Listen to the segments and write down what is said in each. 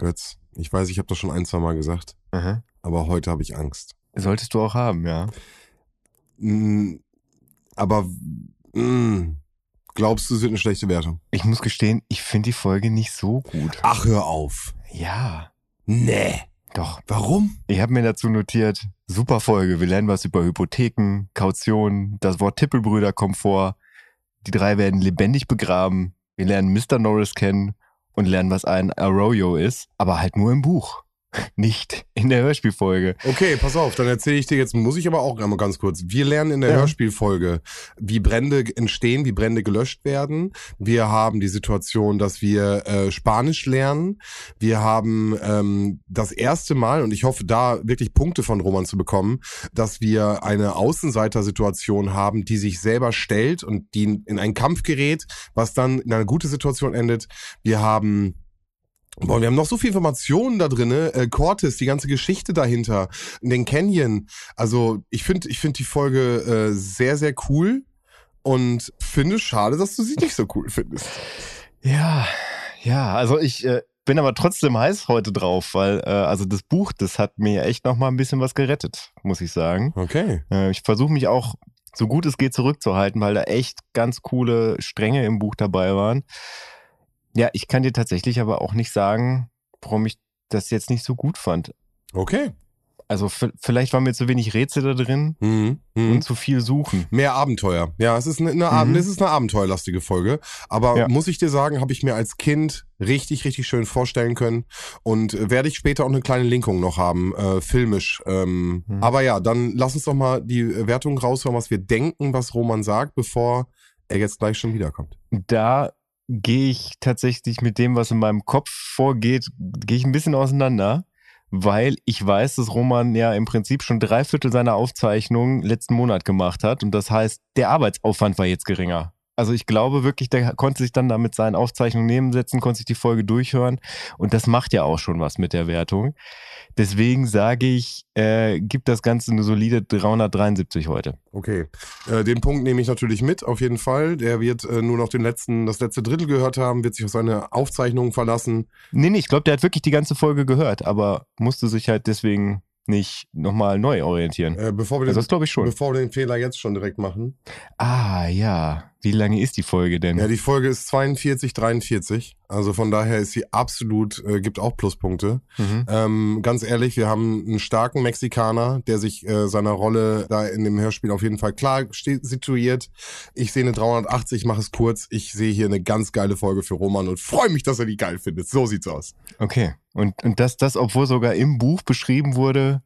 Götz, ich weiß, ich habe das schon ein, zwei Mal gesagt, Aha. aber heute habe ich Angst. Solltest du auch haben, ja. Mm, aber mm, glaubst du, es wird eine schlechte Wertung? Ich muss gestehen, ich finde die Folge nicht so gut. Ach, hör auf. Ja, Nee. doch. Warum? Ich habe mir dazu notiert, super Folge. Wir lernen was über Hypotheken, Kaution, das Wort Tippelbrüder kommt vor. Die drei werden lebendig begraben. Wir lernen Mr. Norris kennen und lernen, was ein Arroyo ist, aber halt nur im Buch. Nicht in der Hörspielfolge. Okay, pass auf, dann erzähle ich dir jetzt, muss ich aber auch einmal ganz kurz. Wir lernen in der Ja. Hörspielfolge, wie Brände entstehen, wie Brände gelöscht werden. Wir haben die Situation, dass wir äh, Spanisch lernen. Wir haben ähm, das erste Mal, und ich hoffe da wirklich Punkte von Roman zu bekommen, dass wir eine Außenseitersituation haben, die sich selber stellt und die in einen Kampf gerät, was dann in eine gute Situation endet. Wir haben Boah, wir haben noch so viel Informationen da drinne. Äh, Cortis, die ganze Geschichte dahinter, den Canyon. Also ich finde, ich finde die Folge äh, sehr, sehr cool und finde schade, dass du sie nicht so cool findest. Ja, ja, also ich äh, bin aber trotzdem heiß heute drauf, weil äh, also das Buch, das hat mir echt noch mal ein bisschen was gerettet, muss ich sagen. Okay. Äh, ich versuche mich auch so gut es geht zurückzuhalten, weil da echt ganz coole Stränge im Buch dabei waren. Ja, ich kann dir tatsächlich aber auch nicht sagen, warum ich das jetzt nicht so gut fand. Okay. Also vielleicht war mir zu wenig Rätsel da drin Mhm. Mhm. und zu viel Suchen. Mehr Abenteuer. Ja, es ist eine, eine, Mhm. es ist eine abenteuerlastige Folge. Aber Ja. muss ich dir sagen, habe ich mir als Kind richtig, richtig schön vorstellen können. Und äh, werde ich später auch eine kleine Linkung noch haben, äh, filmisch. Ähm, Mhm. Aber ja, dann lass uns doch mal die Wertung raushauen, was wir denken, was Roman sagt, bevor er jetzt gleich schon wiederkommt. Da gehe ich tatsächlich mit dem, was in meinem Kopf vorgeht, gehe ich ein bisschen auseinander, weil ich weiß, dass Roman ja im Prinzip schon drei Viertel seiner Aufzeichnungen letzten Monat gemacht hat und das heißt, der Arbeitsaufwand war jetzt geringer. Also ich glaube wirklich, der konnte sich dann da mit seinen Aufzeichnungen nebensetzen, konnte sich die Folge durchhören und das macht ja auch schon was mit der Wertung. Deswegen sage ich, äh, gibt das Ganze eine solide 373 heute. Okay, äh, den Punkt nehme ich natürlich mit, auf jeden Fall. Der wird äh, nur noch den letzten, das letzte Drittel gehört haben, wird sich auf seine Aufzeichnungen verlassen. Nee, nee, ich glaube, der hat wirklich die ganze Folge gehört, aber musste sich halt deswegen nicht nochmal neu orientieren. Äh, bevor, wir Also den, das glaube ich schon. bevor wir den Fehler jetzt schon direkt machen. Ah, ja. Wie lange ist die Folge denn? Ja, die Folge ist 42, 43. Also von daher ist sie absolut, äh, gibt auch Pluspunkte. mhm. Ähm, ganz ehrlich, wir haben einen starken Mexikaner, der sich äh, seiner Rolle da in dem Hörspiel auf jeden Fall klar situiert. Ich sehe eine 380, mache es kurz. Ich sehe hier eine ganz geile Folge für Roman und freue mich, dass er die geil findet. So sieht's aus. Okay. Und, und das, das, obwohl sogar im Buch beschrieben wurde,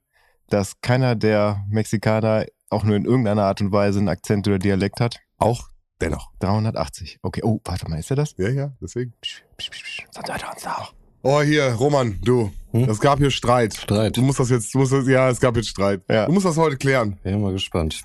dass keiner der Mexikaner auch nur in irgendeiner Art und Weise einen Akzent oder Dialekt hat. Auch dennoch. 380. Okay. Oh, warte mal, ist er das? Ja, ja, deswegen. Psch, psch, psch, psch. Sonst hört er uns da auch. Oh, hier, Roman, du. Hm? Es gab hier Streit. Streit. Du musst das jetzt, du musst das, ja, es gab jetzt Streit. Ja. Du musst das heute klären. Bin mal gespannt.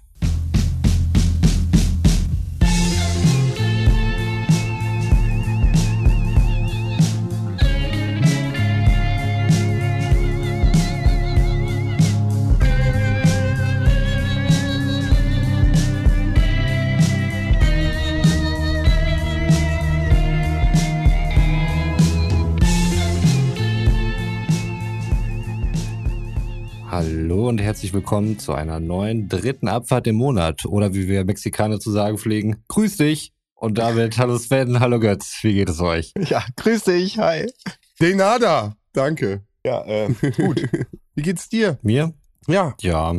Hallo und herzlich willkommen zu einer neuen dritten Abfahrt im Monat. Oder wie wir Mexikaner zu sagen pflegen, grüß dich. Und damit, hallo Sven, hallo Götz, wie geht es euch? Ja, grüß dich. Hi. De nada. Danke. Ja, äh, gut. Wie geht's dir? Mir? Ja. Ja,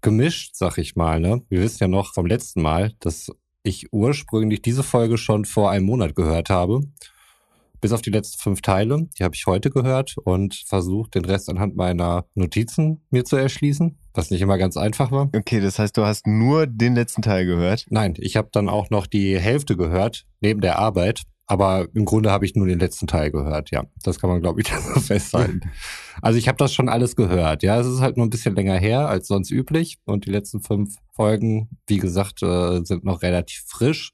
gemischt, sag ich mal. Ne? Wir wissen ja noch vom letzten Mal, dass ich ursprünglich diese Folge schon vor einem Monat gehört habe. Bis auf die letzten fünf Teile. Die habe ich heute gehört und versucht, den Rest anhand meiner Notizen mir zu erschließen, was nicht immer ganz einfach war. Okay, das heißt, du hast nur den letzten Teil gehört. Nein, ich habe dann auch noch die Hälfte gehört, neben der Arbeit. Aber im Grunde habe ich nur den letzten Teil gehört, ja. Das kann man, glaube ich, so festhalten. Also ich habe das schon alles gehört, ja. Es ist halt nur ein bisschen länger her als sonst üblich. Und die letzten fünf Folgen, wie gesagt, äh, sind noch relativ frisch.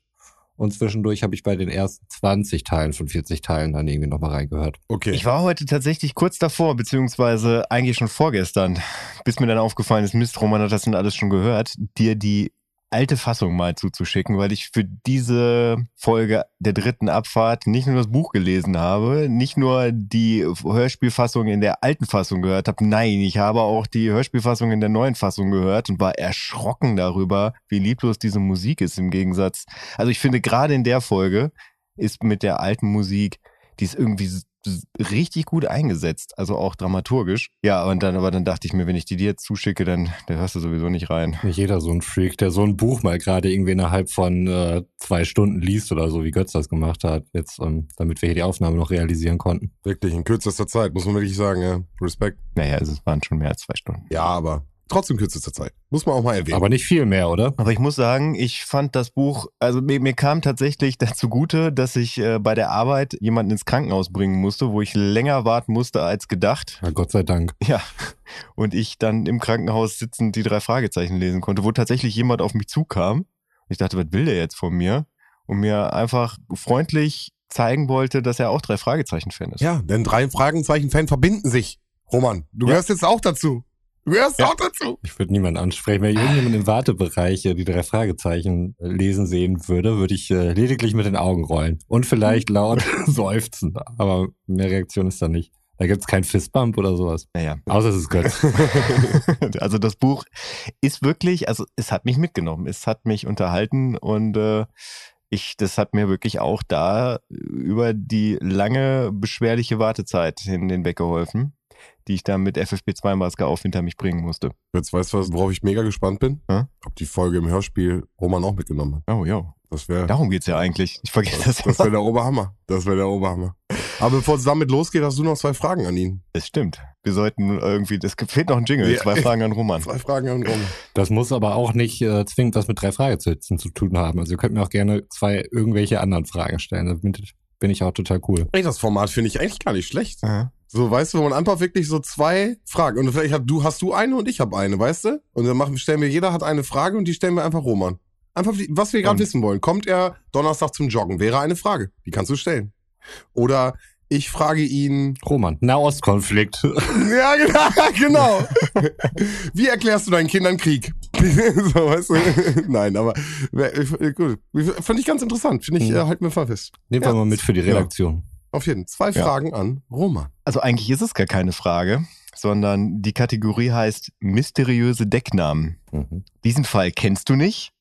Und zwischendurch habe ich bei den ersten 20 Teilen von 40 Teilen dann irgendwie nochmal reingehört. Okay. Ich war heute tatsächlich kurz davor, beziehungsweise eigentlich schon vorgestern, bis mir dann aufgefallen ist, Mist, Roman hat das denn alles schon gehört, dir die alte Fassung mal zuzuschicken, weil ich für diese Folge der dritten Abfahrt nicht nur das Buch gelesen habe, nicht nur die Hörspielfassung in der alten Fassung gehört habe, nein, ich habe auch die Hörspielfassung in der neuen Fassung gehört und war erschrocken darüber, wie lieblos diese Musik ist im Gegensatz. Also ich finde gerade in der Folge ist mit der alten Musik, die ist irgendwie richtig gut eingesetzt, also auch dramaturgisch. Ja, und dann, aber dann dachte ich mir, wenn ich die dir jetzt zuschicke, dann, dann hörst du sowieso nicht rein. Nicht jeder so ein Freak, der so ein Buch mal gerade irgendwie innerhalb von äh, zwei Stunden liest oder so, wie Götz das gemacht hat, jetzt, ähm, damit wir hier die Aufnahme noch realisieren konnten. Wirklich, in kürzester Zeit, muss man wirklich sagen, ja. Respekt. Naja, also es waren schon mehr als zwei Stunden. Ja, aber trotzdem kürzester Zeit. Muss man auch mal erwähnen. Aber nicht viel mehr, oder? Aber ich muss sagen, ich fand das Buch, also mir, mir kam tatsächlich dazu gute, dass ich äh, bei der Arbeit jemanden ins Krankenhaus bringen musste, wo ich länger warten musste als gedacht. Ja, Gott sei Dank. Ja. Und ich dann im Krankenhaus sitzend die drei Fragezeichen lesen konnte, wo tatsächlich jemand auf mich zukam. Ich dachte, was will der jetzt von mir? Und mir einfach freundlich zeigen wollte, dass er auch drei Fragezeichen-Fan ist. ja, denn drei Fragezeichen-Fan verbinden sich. Roman, du Ja. gehörst jetzt auch dazu. Du gehörst Ja. auch dazu. Ich würde niemanden ansprechen. Wenn irgendjemand im Wartebereich äh, die drei Fragezeichen äh, lesen sehen würde, würde ich äh, lediglich mit den Augen rollen. Und vielleicht laut seufzen. Aber mehr Reaktion ist da nicht. Da gibt's keinen Fistbump oder sowas. Naja. Außer es ist Götz. also das Buch ist wirklich, also es hat mich mitgenommen, es hat mich unterhalten und äh, ich, das hat mir wirklich auch da über die lange beschwerliche Wartezeit in den Weg geholfen, die ich da mit FFP2-Maske auf hinter mich bringen musste. Jetzt weißt du, was, worauf ich mega gespannt bin? Hä? Ob die Folge im Hörspiel Roman auch mitgenommen hat. Oh ja, Das wäre darum geht's ja eigentlich. Ich vergesse das das immer. wär der Oberhammer. Das wäre der Oberhammer. Aber bevor es damit losgeht, hast du noch zwei Fragen an ihn. Das stimmt. Wir sollten irgendwie, das fehlt noch ein Jingle, Ja. zwei Fragen an Roman. Zwei Fragen an Roman. Das muss aber auch nicht äh, zwingend was mit drei Fragezeichen zu tun haben. Also ihr könnt mir auch gerne zwei irgendwelche anderen Fragen stellen. Da bin, bin ich auch total cool. Ey, das Format finde ich eigentlich gar nicht schlecht. Aha. So, weißt du, wo man einfach wirklich so zwei Fragen. Und vielleicht hab, du, hast du eine und ich habe eine, weißt du? Und dann machen, stellen wir, jeder hat eine Frage und die stellen wir einfach Roman. Einfach, was wir gerade wissen wollen. Kommt er Donnerstag zum Joggen? Wäre eine Frage. Die kannst du stellen. Oder ich frage ihn, Roman, Nahostkonflikt. ja, genau, genau. Wie erklärst du deinen Kindern Krieg? so, weißt du? Nein, aber gut. Fand ich ganz interessant. Finde ich, Mhm. äh, halt mir fest. Nehmen Ja. wir mal mit für die Redaktion. Auf jeden Fall. Zwei Ja. Fragen an Roman. Also eigentlich ist es gar keine Frage, sondern die Kategorie heißt mysteriöse Decknamen. Mhm. Diesen Fall kennst du nicht?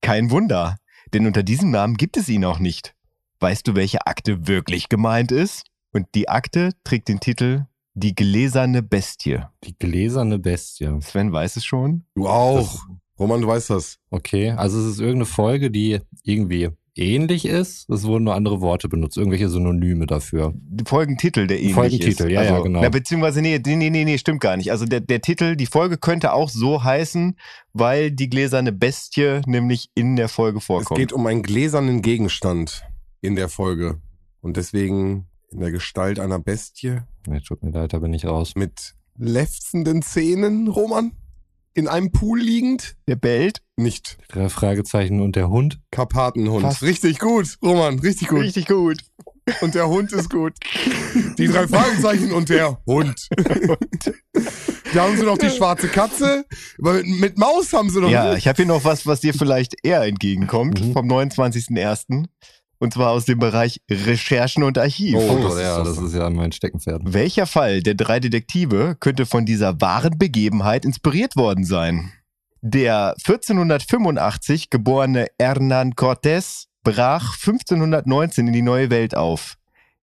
Kein Wunder, denn unter diesem Namen gibt es ihn auch nicht. Weißt du, welche Akte wirklich gemeint ist? Und die Akte trägt den Titel Die gläserne Bestie. Die gläserne Bestie. Sven weiß es schon. Du auch. Roman, du weißt das. Okay, also es ist irgendeine Folge, die irgendwie ähnlich ist. Es wurden nur andere Worte benutzt, irgendwelche Synonyme dafür. Die Folgentitel, der ähnlich Folgentitel, ist. ja, ja, also, genau. Na, beziehungsweise, nee, nee, nee, nee, nee, stimmt gar nicht. Also der, der Titel, die Folge könnte auch so heißen, weil die gläserne Bestie nämlich in der Folge vorkommt. Es geht um einen gläsernen Gegenstand in der Folge. Und deswegen in der Gestalt einer Bestie Nee, tut mir leid, da bin ich raus. mit lefzenden Zähnen, Roman. In einem Pool liegend. der bellt. Nicht Drei Fragezeichen und der Hund. Karpatenhund. Fast. Richtig gut, Roman, richtig gut. Richtig gut. Und der Hund ist gut. Die drei Fragezeichen und der Hund. Da haben sie noch die schwarze Katze. Aber mit, mit Maus haben sie noch. Ja, ich habe hier noch was, was dir vielleicht eher entgegenkommt, Mhm. vom 29.01. Und zwar aus dem Bereich Recherchen und Archiv. Oh, Oh, das ist ja, das. das ist ja mein Steckenpferd. Welcher Fall der drei Detektive könnte von dieser wahren Begebenheit inspiriert worden sein? Der 1485 geborene Hernán Cortés brach 1519 in die neue Welt auf.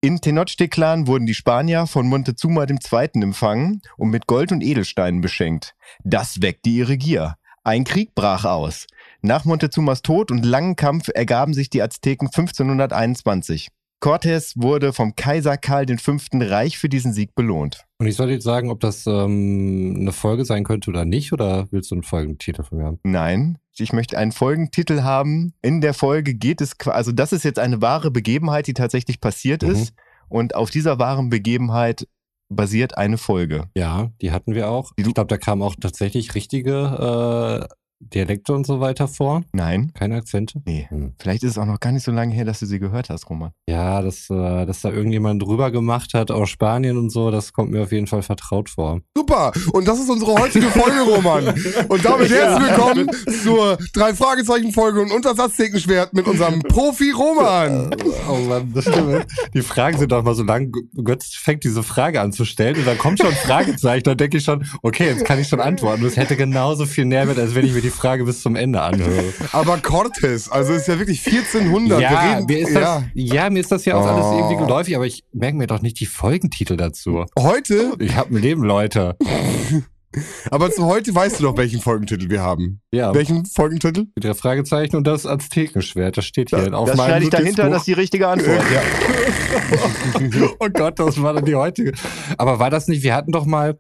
In Tenochtitlan wurden die Spanier von Montezuma II. empfangen und mit Gold und Edelsteinen beschenkt. Das weckte ihre Gier. Ein Krieg brach aus. Nach Montezumas Tod und langen Kampf ergaben sich die Azteken 1521. Cortés wurde vom Kaiser Karl V. reich für diesen Sieg belohnt. Und ich soll jetzt sagen, ob das ähm, eine Folge sein könnte oder nicht, oder willst du einen Folgentitel von mir haben? Nein, ich möchte einen Folgentitel haben. In der Folge geht es, qua- also das ist jetzt eine wahre Begebenheit, die tatsächlich passiert Mhm. ist. Und auf dieser wahren Begebenheit basiert eine Folge. Ja, die hatten wir auch. Ich glaube, da kamen auch tatsächlich richtige Dialekte und so weiter vor? Nein. Keine Akzente? Nee. Hm. Vielleicht ist es auch noch gar nicht so lange her, dass du sie gehört hast, Roman. Ja, dass, äh, dass da irgendjemand drüber gemacht hat aus Spanien und so, das kommt mir auf jeden Fall vertraut vor. Super. Und das ist unsere heutige Folge, Roman. Und damit herzlich willkommen zur drei Fragezeichen Folge und Untersatzthekenschwert mit unserem Profi Roman. Oh Mann, das stimmt. Die Fragen sind doch mal so lang. Götz fängt diese Frage an zu stellen und dann kommt schon ein Fragezeichen. Dann denke ich schon, okay, jetzt kann ich schon antworten. Das hätte genauso viel Nährwert, als wenn ich mir die Frage bis zum Ende anhöre. Aber Cortes, also ist ja wirklich 1400. Wir Ja, reden, mir ist das, ja. ja, mir ist das ja auch alles Oh. irgendwie geläufig, aber ich merke mir doch nicht die Folgentitel dazu. Heute, Ich habe ein Leben, Leute. aber zu heute weißt du doch, welchen Folgentitel wir haben. Ja, Welchen Folgentitel? mit der Fragezeichen und das Aztekenschwert, das steht hier auf das schneide ich dahinter, das ist die richtige Antwort. ja. Oh Gott, das war dann die heutige. Aber war das nicht, wir hatten doch mal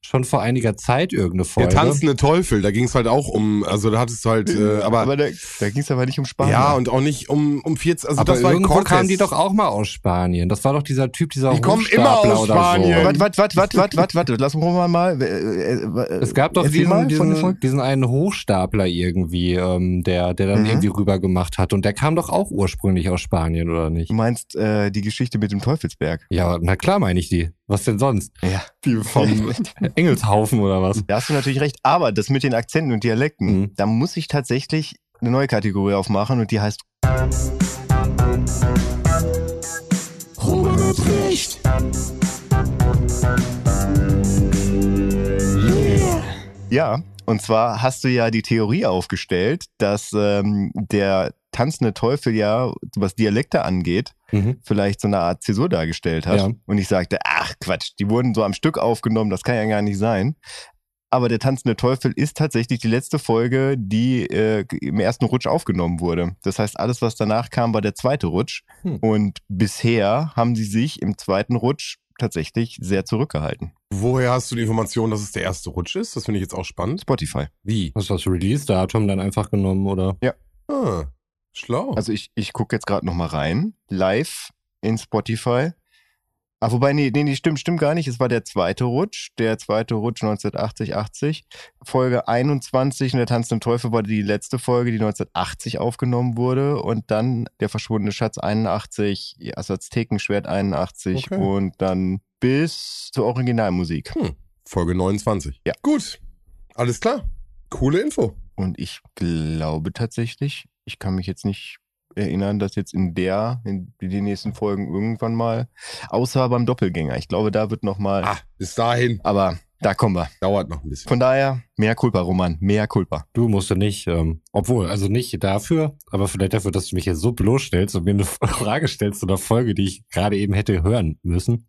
schon vor einiger Zeit irgendeine Der Folge. tanzende Teufel, da ging es halt auch um, also da hattest du halt, äh, aber, Aber da, da ging es aber nicht um Spanien. ja, und auch nicht um, um 14, also aber das war irgendwo Cortes. kamen die doch auch mal aus Spanien. Das war doch dieser Typ, dieser Die kommen immer Hochstapler aus oder Spanien. So. Warte, warte, warte, warte, warte, warte, lass Roman mal. äh, äh, Es gab doch mal diesen, der diesen, diesen einen Hochstapler irgendwie, ähm, der, der dann Mhm. irgendwie rüber gemacht hat. Und der kam doch auch ursprünglich aus Spanien, oder nicht? Du meinst äh, die Geschichte mit dem Teufelsberg? Ja, na klar meine ich die. Was denn sonst? Ja. Die vom Engelshaufen oder was? Da hast du natürlich recht. Aber das mit den Akzenten und Dialekten, Mhm. da muss ich tatsächlich eine neue Kategorie aufmachen und die heißt recht. Yeah. Ja, und zwar hast du ja die Theorie aufgestellt, dass ähm, der tanzende Teufel ja, was Dialekte angeht, Mhm. vielleicht so eine Art Zäsur dargestellt hat. Ja. Und ich sagte, ach Quatsch, die wurden so am Stück aufgenommen, das kann ja gar nicht sein. Aber der tanzende Teufel ist tatsächlich die letzte Folge, die äh, im ersten Rutsch aufgenommen wurde. Das heißt, alles, was danach kam, war der zweite Rutsch. Hm. Und bisher haben sie sich im zweiten Rutsch tatsächlich sehr zurückgehalten. Woher hast du die Information, dass es der erste Rutsch ist? Das finde ich jetzt auch spannend. Spotify. Wie? Hast du das Release-Datum dann einfach genommen, oder? Ah, schlau. Also ich, ich gucke jetzt gerade nochmal rein. Live in Spotify. Ah, wobei, nee, nee, nee, stimmt, stimmt gar nicht. Es war der zweite Rutsch. Der zweite Rutsch 1980, 80. Folge 21 und der tanzende Teufel war die letzte Folge, die 1980 aufgenommen wurde. Und dann der verschwundene Schatz 81, das Aztekenschwert 81 Okay. und dann bis zur Originalmusik. Folge 29. Ja. Gut. Alles klar. Coole Info. Und ich glaube tatsächlich, ich kann mich jetzt nicht erinnern, dass jetzt in der, in den nächsten Folgen irgendwann mal, außer beim Doppelgänger. Ich glaube, da wird noch mal, Ah, bis dahin. aber da kommen wir. Dauert noch ein bisschen. Von daher, mehr Culpa, Roman, mehr Culpa. Du musst ja nicht, ähm, obwohl, also nicht dafür, aber vielleicht dafür, dass du mich jetzt so bloßstellst und mir eine Frage stellst zu einer Folge, die ich gerade eben hätte hören müssen.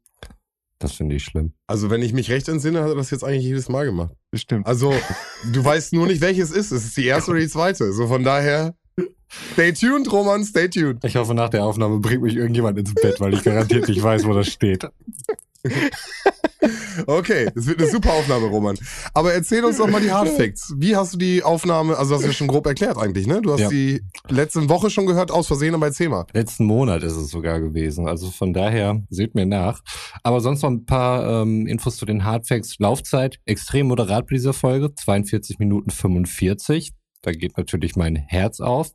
Das finde ich schlimm. Also, wenn ich mich recht entsinne, hat er das jetzt eigentlich jedes Mal gemacht. Bestimmt. Also, du weißt nur nicht, welches ist. Es ist die erste oder die zweite. So von daher, stay tuned, Roman, stay tuned. Ich hoffe, nach der Aufnahme bringt mich irgendjemand ins Bett, weil ich garantiert nicht weiß, wo das steht. Okay, das wird eine super Aufnahme, Roman. Aber erzähl uns doch mal die Hard Facts. Wie hast du die Aufnahme, also hast du ja schon grob erklärt eigentlich, ne? Du hast Ja. die letzte Woche schon gehört, aus Versehen, aber erzähl mal. Letzten Monat ist es sogar gewesen. Also von daher, seht mir nach. Aber sonst noch ein paar ähm, Infos zu den Hardfacts. Laufzeit extrem moderat bei dieser Folge. 42 Minuten 45. Da geht natürlich mein Herz auf.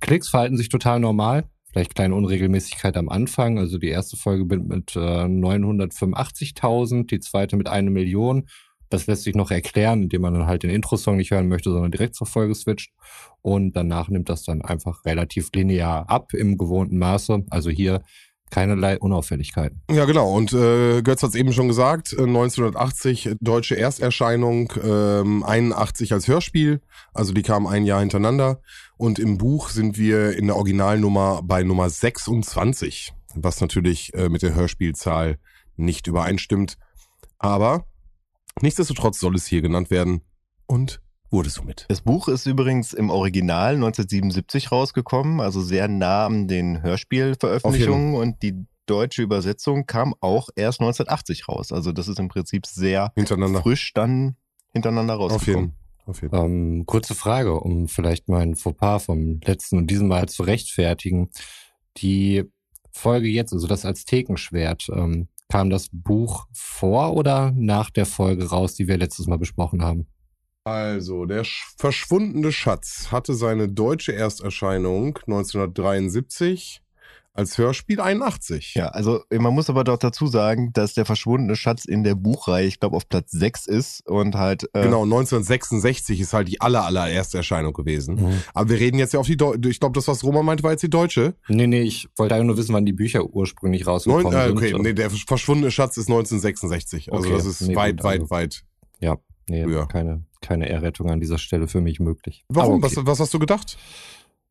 Klicks verhalten sich total normal. Vielleicht kleine Unregelmäßigkeit am Anfang. Also die erste Folge mit, mit äh, 985.000, die zweite mit eine Million. Das lässt sich noch erklären, indem man dann halt den Intro-Song nicht hören möchte, sondern direkt zur Folge switcht. Und danach nimmt das dann einfach relativ linear ab im gewohnten Maße. Also hier keinerlei Unauffälligkeiten. Ja, genau. Und äh, Götz hat es eben schon gesagt, äh, 1980 deutsche Ersterscheinung, ähm, 81 als Hörspiel, also die kamen ein Jahr hintereinander. Und im Buch sind wir in der Originalnummer bei Nummer 26, was natürlich äh, mit der Hörspielzahl nicht übereinstimmt. Aber nichtsdestotrotz soll es hier genannt werden und wurde somit. Das Buch ist übrigens im Original 1977 rausgekommen, also sehr nah an den Hörspielveröffentlichungen und die deutsche Übersetzung kam auch erst 1980 raus. Also das ist im Prinzip sehr Hintereinander. frisch dann hintereinander Auf rausgekommen. jeden, auf jeden Fall. Ähm, kurze Frage, um vielleicht mein Fauxpas vom letzten und diesem Mal zu rechtfertigen. Die Folge jetzt, also das Aztekenschwert, ähm, kam das Buch vor oder nach der Folge raus, die wir letztes Mal besprochen haben? Also, der Sch verschwundene Schatz hatte seine deutsche Ersterscheinung 1973 als Hörspiel 81. Ja, also man muss aber doch dazu sagen, dass der verschwundene Schatz in der Buchreihe, ich glaube, auf Platz 6 ist und halt. Äh genau, 1966 ist halt die aller, allererste Erscheinung gewesen. Mhm. Aber wir reden jetzt ja auf die Deutsche. Ich glaube, das, was Roman meinte, war jetzt die deutsche. Nee, nee, ich wollte eigentlich nur wissen, wann die Bücher ursprünglich rausgekommen Neun, äh, okay, sind. nee, der verschwundene Schatz ist 1966. Also okay, das ist nee, weit, gut, weit, also, weit. Ja, nee, früher. keine, keine Errettung an dieser Stelle für mich möglich. Warum? Okay. Was, was hast du gedacht?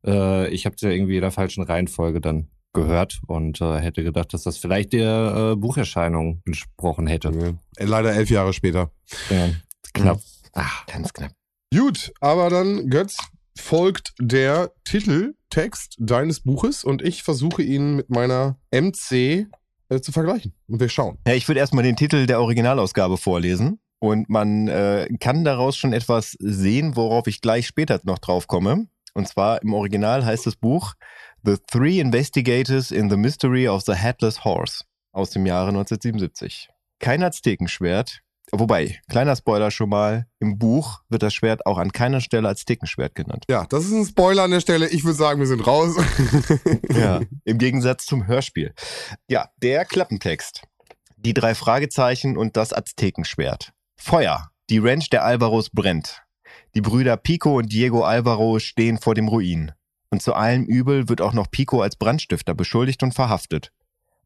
Äh, ich habe es ja irgendwie in der falschen Reihenfolge dann gehört und äh, hätte gedacht, dass das vielleicht der äh, Bucherscheinung entsprochen hätte. Äh, leider elf Jahre später. Ja, knapp. Mhm. Ach, ganz knapp. Gut, aber dann, Götz, folgt der Titeltext deines Buches und ich versuche ihn mit meiner MC äh, zu vergleichen. Und wir schauen. Ja, ich würde erstmal den Titel der Originalausgabe vorlesen. Und man äh, kann daraus schon etwas sehen, worauf ich gleich später noch drauf komme. Und zwar im Original heißt das Buch The Three Investigators in the Mystery of the Headless Horse aus dem Jahre 1977. Kein Aztekenschwert, wobei, kleiner Spoiler schon mal, im Buch wird das Schwert auch an keiner Stelle als Aztekenschwert genannt. Ja, das ist ein Spoiler an der Stelle. Ich würde sagen, wir sind raus. ja, im Gegensatz zum Hörspiel. Ja, der Klappentext. Die drei Fragezeichen und das Aztekenschwert. Feuer. Die Ranch der Alvaros brennt. Die Brüder Pico und Diego Alvaro stehen vor dem Ruin. Und zu allem Übel wird auch noch Pico als Brandstifter beschuldigt und verhaftet.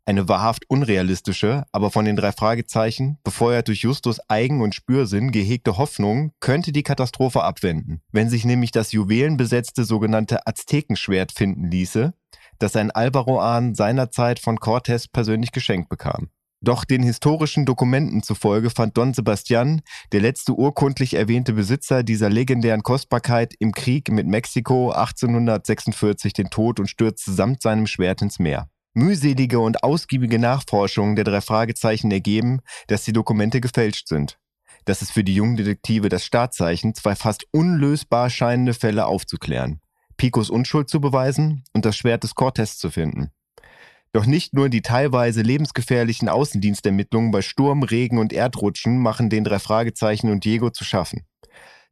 Eine wahrhaft unrealistische, aber von den drei Fragezeichen, befeuert durch Justus Eigen- und Spürsinn gehegte Hoffnung, könnte die Katastrophe abwenden, wenn sich nämlich das juwelenbesetzte sogenannte Aztekenschwert finden ließe, das ein Alvaro-Ahn seinerzeit von Cortés persönlich geschenkt bekam. Doch den historischen Dokumenten zufolge fand Don Sebastian, der letzte urkundlich erwähnte Besitzer dieser legendären Kostbarkeit, im Krieg mit Mexiko 1846 den Tod und stürzte samt seinem Schwert ins Meer. Mühselige und ausgiebige Nachforschungen der drei Fragezeichen ergeben, dass die Dokumente gefälscht sind. Das ist für die jungen Detektive das Startzeichen, zwei fast unlösbar scheinende Fälle aufzuklären. Picos Unschuld zu beweisen und das Schwert des Cortés zu finden. Doch nicht nur die teilweise lebensgefährlichen Außendienstermittlungen bei Sturm, Regen und Erdrutschen machen den drei Fragezeichen und Diego zu schaffen.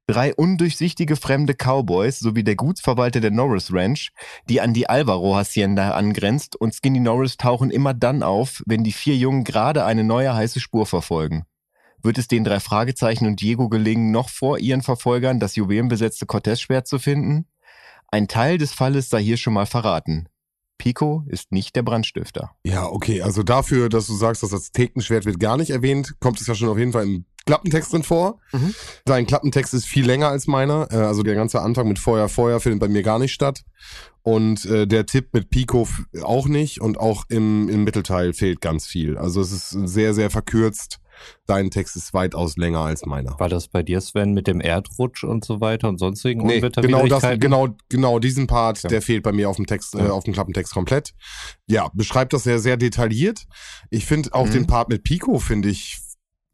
Drei undurchsichtige fremde Cowboys sowie der Gutsverwalter der Norris Ranch, die an die Alvaro Hacienda angrenzt und Skinny Norris tauchen immer dann auf, wenn die vier Jungen gerade eine neue heiße Spur verfolgen. Wird es den drei Fragezeichen und Diego gelingen, noch vor ihren Verfolgern das juwelenbesetzte Cortez-Schwert zu finden? Ein Teil des Falles sei hier schon mal verraten. Pico ist nicht der Brandstifter. Ja, okay. Also dafür, dass du sagst, das Aztekenschwert wird gar nicht erwähnt, kommt es ja schon auf jeden Fall im Klappentext drin vor. Mhm. Dein Klappentext ist viel länger als meiner. Äh, also der ganze Anfang mit Feuer, Feuer findet bei mir gar nicht statt. Und äh, der Tipp mit Pico auch nicht. Und auch im, im Mittelteil fehlt ganz viel. Also es ist sehr, sehr verkürzt. Dein Text ist weitaus länger als meiner. War das bei dir, Sven, mit dem Erdrutsch und so weiter und sonstigen nee, genau das, genau, genau diesen Part, ja. der fehlt bei mir auf dem Text, äh, auf dem Klappentext komplett. Ja, beschreibt das sehr, sehr detailliert. Ich finde auch mhm. den Part mit Pico finde ich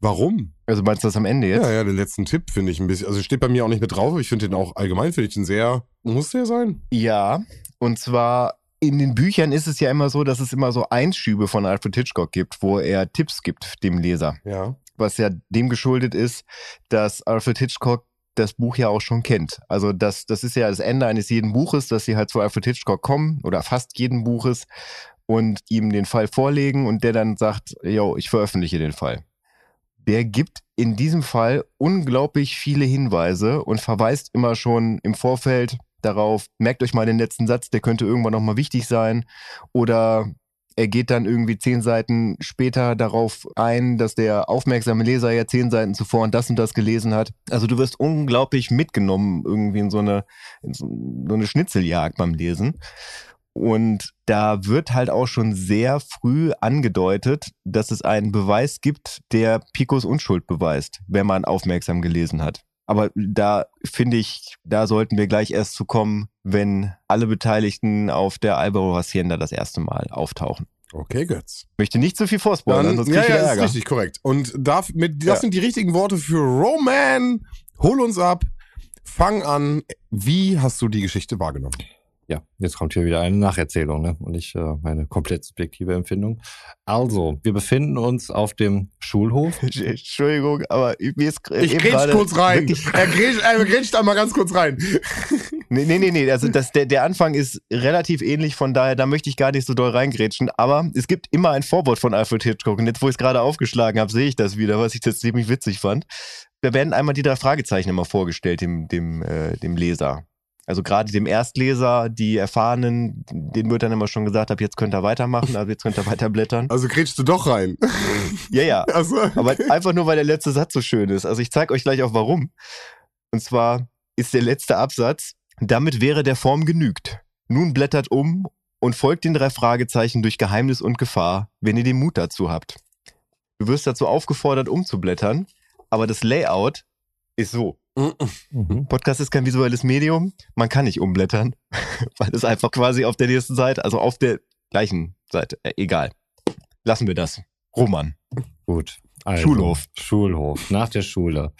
Warum? Also meinst du das am Ende jetzt? Ja, ja, den letzten Tipp finde ich ein bisschen. Also steht bei mir auch nicht mit drauf. Ich finde den auch allgemein, finde ich den sehr. Muss der sein? Ja. Und zwar in den Büchern ist es ja immer so, dass es immer so Einschübe von Alfred Hitchcock gibt, wo er Tipps gibt dem Leser. Ja. Was ja dem geschuldet ist, dass Alfred Hitchcock das Buch ja auch schon kennt. Also das, das ist ja das Ende eines jeden Buches, dass sie halt zu Alfred Hitchcock kommen oder fast jeden Buches und ihm den Fall vorlegen und der dann sagt, yo, ich veröffentliche den Fall. Der gibt in diesem Fall unglaublich viele Hinweise und verweist immer schon im Vorfeld darauf, merkt euch mal den letzten Satz, der könnte irgendwann nochmal wichtig sein. Oder er geht dann irgendwie zehn Seiten später darauf ein, dass der aufmerksame Leser ja zehn Seiten zuvor und das und das gelesen hat. Also du wirst unglaublich mitgenommen irgendwie in so eine, in so eine Schnitzeljagd beim Lesen. Und da wird halt auch schon sehr früh angedeutet, dass es einen Beweis gibt, der Picos Unschuld beweist, wenn man aufmerksam gelesen hat. Aber da finde ich, da sollten wir gleich erst zu kommen, wenn alle Beteiligten auf der Alvaro Hacienda das erste Mal auftauchen. Okay, Götz. Möchte nicht zu viel vorspoilern, sonst ja, ja, das ist richtig korrekt. Und da, mit, das ja. sind die richtigen Worte für Roman. Hol uns ab. Fang an. Wie hast du die Geschichte wahrgenommen? Ja, jetzt kommt hier wieder eine Nacherzählung ne? und nicht äh, meine komplett subjektive Empfindung. Also, wir befinden uns auf dem Schulhof. Entschuldigung, aber mir ist Ich grätsch gerade kurz rein. wirklich- Er grätscht, er grätscht einmal ganz kurz rein. Nee, nee, nee, nee. Also das, der, der Anfang ist relativ ähnlich, von daher, da möchte ich gar nicht so doll reingrätschen. Aber es gibt immer ein Vorwort von Alfred Hitchcock. Und jetzt, wo ich es gerade aufgeschlagen habe, sehe ich das wieder, was ich jetzt ziemlich witzig fand. Da werden einmal die drei Fragezeichen immer vorgestellt, dem, dem, äh, dem Leser. Also gerade dem Erstleser, die Erfahrenen, denen wird dann immer schon gesagt, ab jetzt könnt ihr weitermachen, ab jetzt könnt ihr weiterblättern. Also grätschst du doch rein. Ja, ja. Also, Aber einfach nur, weil der letzte Satz so schön ist. Also ich zeige euch gleich auch warum. Und zwar ist der letzte Absatz, damit wäre der Form genügt. Nun blättert um und folgt den drei Fragezeichen durch Geheimnis und Gefahr, wenn ihr den Mut dazu habt. Du wirst dazu aufgefordert, umzublättern, aber das Layout ist so. Mhm. Podcast ist kein visuelles Medium, man kann nicht umblättern, weil es einfach quasi auf der nächsten Seite, also auf der gleichen Seite, äh, egal. Lassen wir das. Roman. Gut. Also, Schulhof. Schulhof, nach der Schule.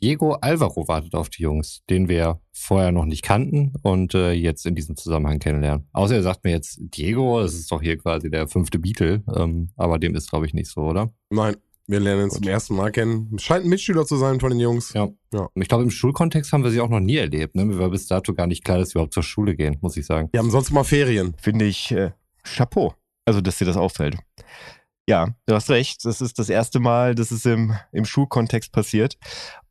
Diego Alvaro wartet auf die Jungs, den wir vorher noch nicht kannten und äh, jetzt in diesem Zusammenhang kennenlernen. Außer er sagt mir jetzt, Diego, das ist doch hier quasi der fünfte Beatle, ähm, aber dem ist, glaube ich, nicht so, oder? nein, wir lernen zum ersten Mal kennen. Scheint ein Mitschüler zu sein von den Jungs. Ja. Ja. Und ich glaube, im Schulkontext haben wir sie auch noch nie erlebt. Ne? Mir war bis dato gar nicht klar, dass sie überhaupt zur Schule gehen, muss ich sagen. Die haben sonst mal Ferien. finde ich äh, Chapeau. Also, dass dir das auffällt. Ja, du hast recht. Das ist das erste Mal, dass es im, im Schulkontext passiert.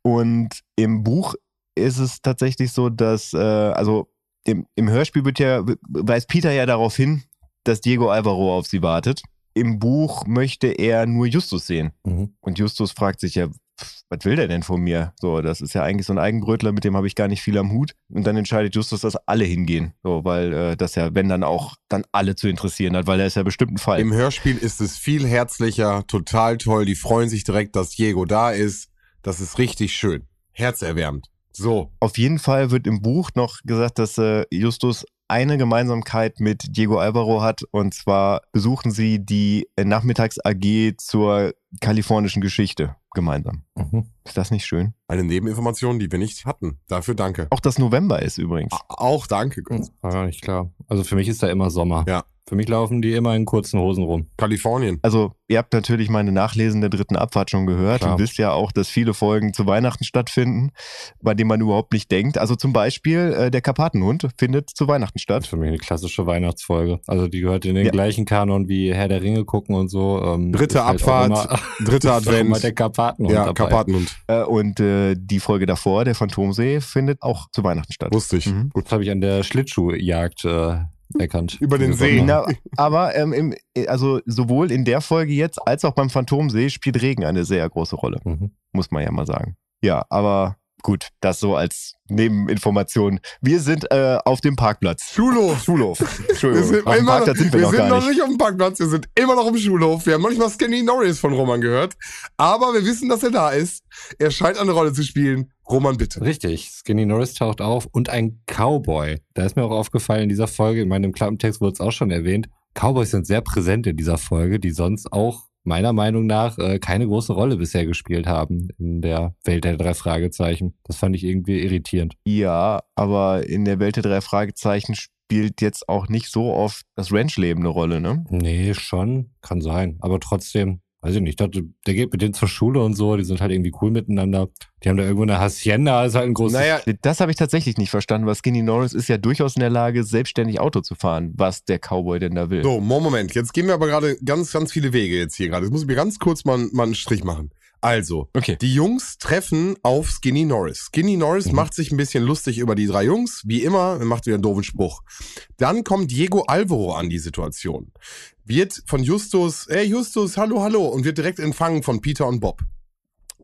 Und im Buch ist es tatsächlich so, dass, äh, also im, im Hörspiel wird ja, weist Peter ja darauf hin, dass Diego Alvaro auf sie wartet. Im Buch möchte er nur Justus sehen. Mhm. Und Justus fragt sich ja, pff, was will der denn von mir? So, das ist ja eigentlich so ein Eigenbrötler, mit dem habe ich gar nicht viel am Hut. Und dann entscheidet Justus, dass alle hingehen. So, weil äh, das ja, wenn dann auch, dann alle zu interessieren hat, weil er ist ja bestimmt ein Fall. Im Hörspiel ist es viel herzlicher, total toll. Die freuen sich direkt, dass Diego da ist. Das ist richtig schön. Herzerwärmend. So. Auf jeden Fall wird im Buch noch gesagt, dass äh, Justus eine Gemeinsamkeit mit Diego Alvaro hat. Und zwar besuchen sie die äh, Nachmittags-AG zur kalifornischen Geschichte gemeinsam. Mhm. Ist das nicht schön? Eine Nebeninformation, die wir nicht hatten. Dafür danke. Auch das November ist übrigens. A- Auch danke. Gott. War gar nicht klar. Also für mich ist da immer Sommer. Ja. Für mich laufen die immer in kurzen Hosen rum. Kalifornien. Also, ihr habt natürlich meine Nachlesen der dritten Abfahrt schon gehört Klar. und wisst ja auch, dass viele Folgen zu Weihnachten stattfinden, bei denen man überhaupt nicht denkt. Also zum Beispiel äh, der Karpatenhund findet zu Weihnachten Das ist statt. für mich eine klassische Weihnachtsfolge. Also die gehört in den Ja. gleichen Kanon wie Herr der Ringe gucken und so. Ähm, Dritte halt Abfahrt, immer- auch immer Advent. der Karpatenhund Ja, dabei. Karpatenhund. Äh, und äh, die Folge davor, der Phantomsee, findet auch zu Weihnachten statt. Wusste ich. Mhm. Gut, das habe ich an der Schlittschuhjagd äh, erkannt. Über den See. Na, aber ähm, im, also sowohl in der Folge jetzt als auch beim Phantomsee spielt Regen eine sehr große Rolle, Mhm. muss man ja mal sagen. Ja, aber gut, das so als Nebeninformation. Wir sind äh, auf dem Parkplatz. Schulhof. Schulhof. Wir Entschuldigung, sind, auf dem immer, Parkplatz sind wir, noch gar nicht. nicht auf dem Parkplatz, wir sind immer noch im Schulhof. Wir haben noch nicht mal Skinny Norris von Roman gehört. Aber wir wissen, dass er da ist. Er scheint eine Rolle zu spielen. Roman, bitte. Richtig, Skinny Norris taucht auf und ein Cowboy. Da ist mir auch aufgefallen in dieser Folge, in meinem Klappentext wurde es auch schon erwähnt, Cowboys sind sehr präsent in dieser Folge, die sonst auch meiner Meinung nach äh, keine große Rolle bisher gespielt haben in der Welt der drei Fragezeichen. Das fand ich irgendwie irritierend. Ja, aber in der Welt der drei Fragezeichen spielt jetzt auch nicht so oft das Ranchleben eine Rolle, ne? Nee, schon, kann sein. Aber trotzdem, weiß ich nicht, ich dachte, der geht mit denen zur Schule und so, die sind halt irgendwie cool miteinander. Die haben da irgendwo eine Hacienda, ist halt ein großes... Naja, Das habe ich tatsächlich nicht verstanden, weil Skinny Norris ist ja durchaus in der Lage, selbstständig Auto zu fahren, was der Cowboy denn da will. so, Moment. Jetzt gehen wir aber gerade ganz, ganz viele Wege jetzt hier gerade. Jetzt muss ich mir ganz kurz mal, mal einen Strich machen. Also, Okay. Die Jungs treffen auf Skinny Norris. Skinny Norris Mhm. macht sich ein bisschen lustig über die drei Jungs, wie immer, er macht wieder einen doofen Spruch. Dann kommt Diego Alvaro an die Situation. Wird von Justus, ey Justus, hallo, hallo, und wird direkt empfangen von Peter und Bob.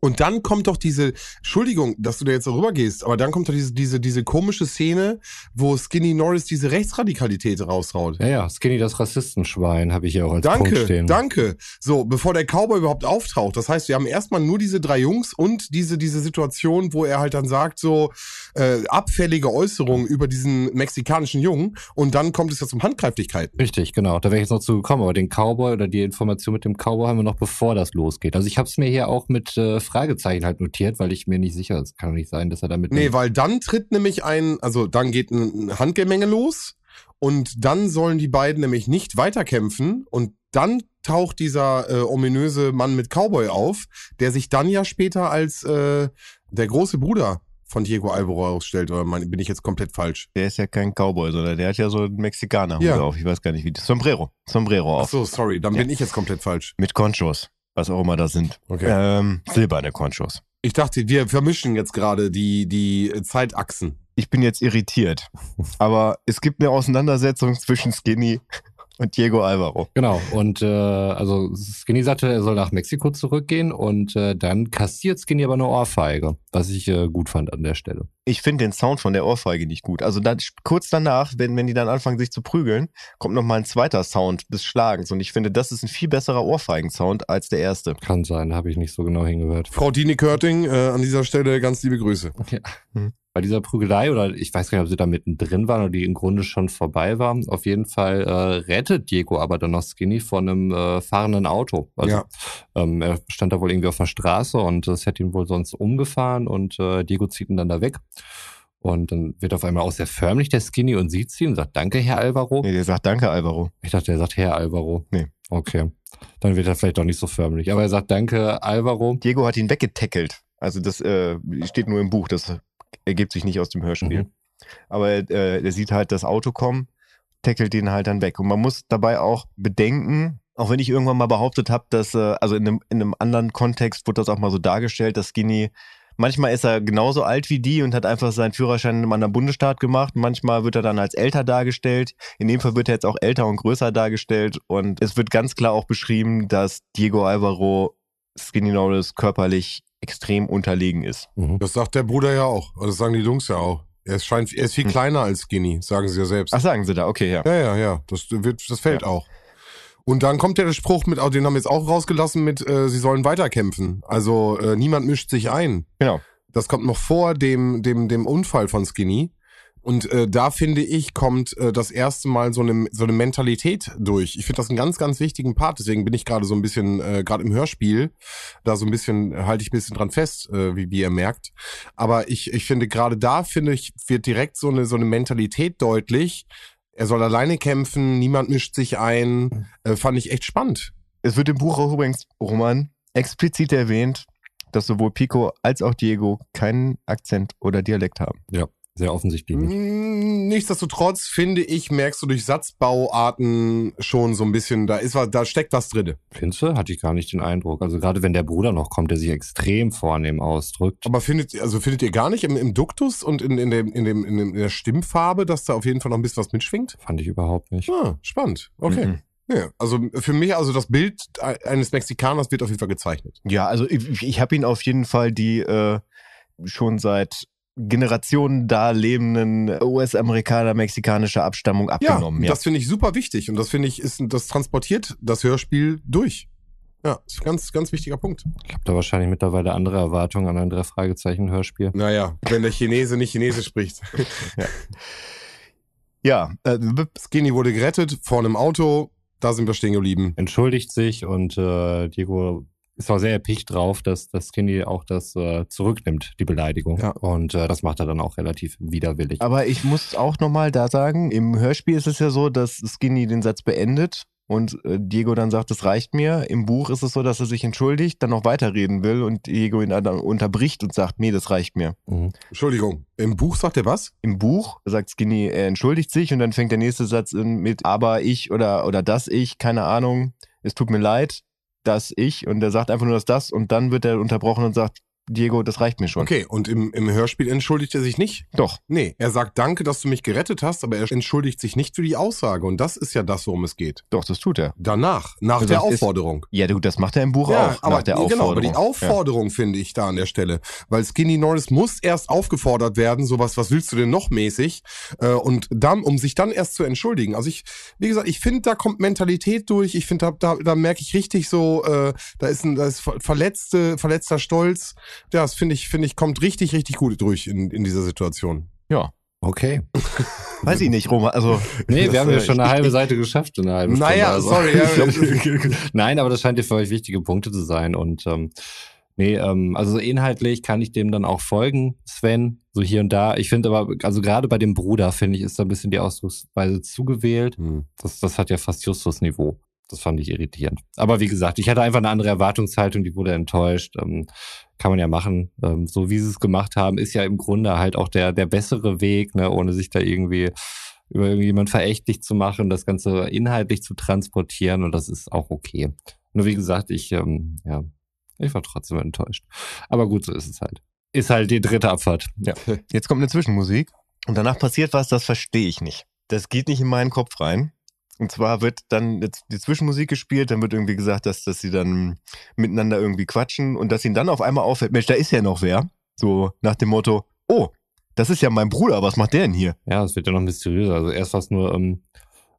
Und dann kommt doch diese, Entschuldigung, dass du da jetzt darüber gehst, aber dann kommt doch diese, diese, diese komische Szene, wo Skinny Norris diese Rechtsradikalität raushaut. Ja, ja, Skinny das Rassistenschwein habe ich hier auch als Punkt Danke, stehen. danke. So, bevor der Cowboy überhaupt auftaucht. Das heißt, wir haben erstmal nur diese drei Jungs und diese, diese Situation, wo er halt dann sagt, so äh, abfällige Äußerungen über diesen mexikanischen Jungen und dann kommt es ja zum Handgreiflichkeiten. Richtig, genau. Da wäre ich jetzt noch zu gekommen. Aber den Cowboy oder die Information mit dem Cowboy haben wir noch bevor das losgeht. Also ich habe es mir hier auch mit äh, Fragezeichen halt notiert, weil ich mir nicht sicher, es kann doch nicht sein, dass er damit. Nee, weil dann tritt nämlich ein, also dann geht ein Handgemenge los und dann sollen die beiden nämlich nicht weiterkämpfen und dann taucht dieser äh, ominöse Mann mit Cowboy auf, der sich dann ja später als äh, der große Bruder von Diego Alvaro ausstellt. Oder mein, bin ich jetzt komplett falsch? Der ist ja kein Cowboy, sondern der hat ja so einen Mexikaner Ja. auf. Ich weiß gar nicht, wie das. Sombrero. Sombrero Ach auf. so, sorry, dann Ja. bin ich jetzt komplett falsch. Mit Conchos. Was auch immer das sind. Okay. Ähm, silberne Conchos. Ich dachte, wir vermischen jetzt gerade die, die Zeitachsen. Ich bin jetzt irritiert. Aber es gibt eine Auseinandersetzung zwischen Skinny und Diego Alvaro. Genau. Und äh, also Skinny sagte, er soll nach Mexiko zurückgehen und äh, dann kassiert Skinny aber eine Ohrfeige, was ich äh, gut fand an der Stelle. Ich finde den Sound von der Ohrfeige nicht gut. Also dann, kurz danach, wenn, wenn die dann anfangen, sich zu prügeln, kommt noch mal ein zweiter Sound des Schlagens. Und ich finde, das ist ein viel besserer Ohrfeigen-Sound als der erste. Kann sein, habe ich nicht so genau hingehört. Frau Dini Körting, äh, an dieser Stelle ganz liebe Grüße. Bei dieser Prügelei, oder ich weiß gar nicht, ob sie da mittendrin waren oder die im Grunde schon vorbei war, auf jeden Fall äh, rettet Diego aber dann noch Skinny von einem äh, fahrenden Auto. Also Ja. ähm, er stand da wohl irgendwie auf der Straße und das hätte ihn wohl sonst umgefahren und äh, Diego zieht ihn dann da weg. Und dann wird auf einmal auch sehr förmlich der Skinny und sieht sie und sagt, danke, Herr Alvaro. Nee, der sagt Danke, Alvaro. Ich dachte, er sagt Herr Alvaro. Nee. Okay. Dann wird er vielleicht doch nicht so förmlich. Aber er sagt, danke, Alvaro. Diego hat ihn weggetackelt. Also das äh, steht nur im Buch, das ergibt sich nicht aus dem Hörspiel. Mhm. Aber äh, er sieht halt das Auto kommen, tackelt den halt dann weg. Und man muss dabei auch bedenken, auch wenn ich irgendwann mal behauptet habe, dass, äh, also in einem, in einem anderen Kontext wurde das auch mal so dargestellt, dass Skinny, manchmal ist er genauso alt wie die und hat einfach seinen Führerschein in einem anderen Bundesstaat gemacht. Manchmal wird er dann als älter dargestellt. In dem Fall wird er jetzt auch älter und größer dargestellt. Und es wird ganz klar auch beschrieben, dass Diego Alvaro Skinny Norris körperlich extrem unterlegen ist. Mhm. Das sagt der Bruder ja auch. Oder das sagen die Jungs ja auch. Er, ist, scheint, er ist viel Hm. kleiner als Skinny, sagen sie ja selbst. Ach, sagen sie da, okay, ja. Ja, ja, ja. Das wird, das fällt Ja. auch. Und dann kommt ja der Spruch mit, oh, den haben wir jetzt auch rausgelassen mit, äh, sie sollen weiterkämpfen. Also äh, niemand mischt sich ein. Genau. Das kommt noch vor dem, dem, dem Unfall von Skinny. Und äh, da finde ich, kommt äh, das erste Mal so eine, so eine Mentalität durch. Ich finde das einen ganz, ganz wichtigen Part. Deswegen bin ich gerade so ein bisschen, äh, gerade im Hörspiel, da so ein bisschen, äh, halte ich ein bisschen dran fest, äh, wie, wie ihr merkt. Aber ich, ich finde, gerade da, finde ich, wird direkt so eine, so eine Mentalität deutlich. Er soll alleine kämpfen, niemand mischt sich ein. Äh, fand ich echt spannend. Es wird im Buch auch übrigens, Roman, explizit erwähnt, dass sowohl Pico als auch Diego keinen Akzent oder Dialekt haben. Sehr offensichtlich nicht. Mm, Nichtsdestotrotz finde ich, merkst du durch Satzbauarten schon so ein bisschen, da ist was, da steckt was drin. Findest du? Hatte ich gar nicht den Eindruck. Also gerade wenn der Bruder noch kommt, der sich extrem vornehm ausdrückt. Aber findet, also findet ihr gar nicht im, im Duktus und in, in, dem, in, dem, in, dem, in der Stimmfarbe, dass da auf jeden Fall noch ein bisschen was mitschwingt? Fand ich überhaupt nicht. Ah, spannend. Okay. Mhm. Ja, also für mich, also das Bild eines Mexikaners wird auf jeden Fall gezeichnet. Ja, also ich, ich habe ihn auf jeden Fall die äh, schon seit Generationen da lebenden US-Amerikaner mexikanischer Abstammung abgenommen. ja, Ja, das finde ich super wichtig und das finde ich, ist, das transportiert das Hörspiel durch. Ja, ist ein ganz, ganz wichtiger Punkt. Ich habe da wahrscheinlich mittlerweile andere Erwartungen an ein drei Fragezeichen Hörspiel. Naja, wenn der Chinese nicht Chinesisch spricht. ja äh, Skinny wurde gerettet vor einem Auto, da sind wir stehen geblieben. Entschuldigt sich und äh, Diego ist auch sehr erpicht drauf, dass das Skinny auch das äh, zurücknimmt, die Beleidigung. Ja. Und äh, das macht er dann auch relativ widerwillig. aber ich muss auch nochmal da sagen, im Hörspiel ist es ja so, dass Skinny den Satz beendet und äh, Diego dann sagt, es reicht mir. Im Buch ist es so, dass er sich entschuldigt, dann noch weiterreden will und Diego ihn dann unterbricht und sagt, nee, das reicht mir. Mhm. Entschuldigung, im Buch sagt er was? im Buch sagt Skinny, er entschuldigt sich und dann fängt der nächste Satz in mit aber ich oder oder das ich, keine Ahnung, es tut mir leid, das ich. Und er sagt einfach nur das das. Und dann wird er unterbrochen und sagt, Diego, das reicht mir schon. Okay, und im, im Hörspiel entschuldigt er sich nicht? Doch. Nee, er sagt danke, dass du mich gerettet hast, aber er entschuldigt sich nicht für die Aussage. Und das ist ja das, worum es geht. Doch, das tut er. Danach, nach Also der das ist- Aufforderung. Ja, du, das macht er im Buch Ja, auch, aber nach der genau, Aufforderung. aber die Aufforderung finde ich da an der Stelle. Weil Skinny Norris muss erst aufgefordert werden, sowas, was willst du denn noch mäßig? Äh, und dann, um sich dann erst zu entschuldigen. Also ich, wie gesagt, ich finde, da kommt Mentalität durch. Ich finde, da, da, da merke ich richtig so, äh, da ist ein, da ist ver- verletzte, verletzter Stolz. Ja, das finde ich, finde ich, kommt richtig, richtig gut durch in, in dieser Situation. Ja. Okay. Weiß ich nicht, Roma. Also, Nee, wir haben ja schon eine halbe Seite geschafft in einer halben Stunde. Naja, also. sorry, ja. Nein, aber das scheint ja für euch wichtige Punkte zu sein. Und ähm, Nee, ähm, also inhaltlich kann ich dem dann auch folgen, Sven, so hier und da. Ich finde aber, also gerade bei dem Bruder, finde ich, ist da ein bisschen die Ausdrucksweise zugewählt. Hm. Das, das hat ja fast Justus-Niveau. Das fand ich irritierend. Aber wie gesagt, ich hatte einfach eine andere Erwartungshaltung, die wurde enttäuscht. Ähm, kann man ja machen. Ähm, so wie sie es gemacht haben, ist ja im Grunde halt auch der, der bessere Weg, ne, ohne sich da irgendwie über irgendjemand verächtlich zu machen, das Ganze inhaltlich zu transportieren und das ist auch okay. Nur wie gesagt, ich, ähm, ja, ich war trotzdem enttäuscht. Aber gut, so ist es halt. Ist halt die dritte Abfahrt. Ja. Jetzt kommt eine Zwischenmusik und danach passiert was, das verstehe ich nicht. Das geht nicht in meinen Kopf rein. Und zwar wird dann jetzt die Zwischenmusik gespielt, dann wird irgendwie gesagt, dass, dass sie dann miteinander irgendwie quatschen und dass ihnen dann auf einmal auffällt, Mensch, da ist ja noch wer. So nach dem Motto, oh, das ist ja mein Bruder, was macht der denn hier? Ja, es wird ja noch mysteriöser. Also erst war es nur, ähm,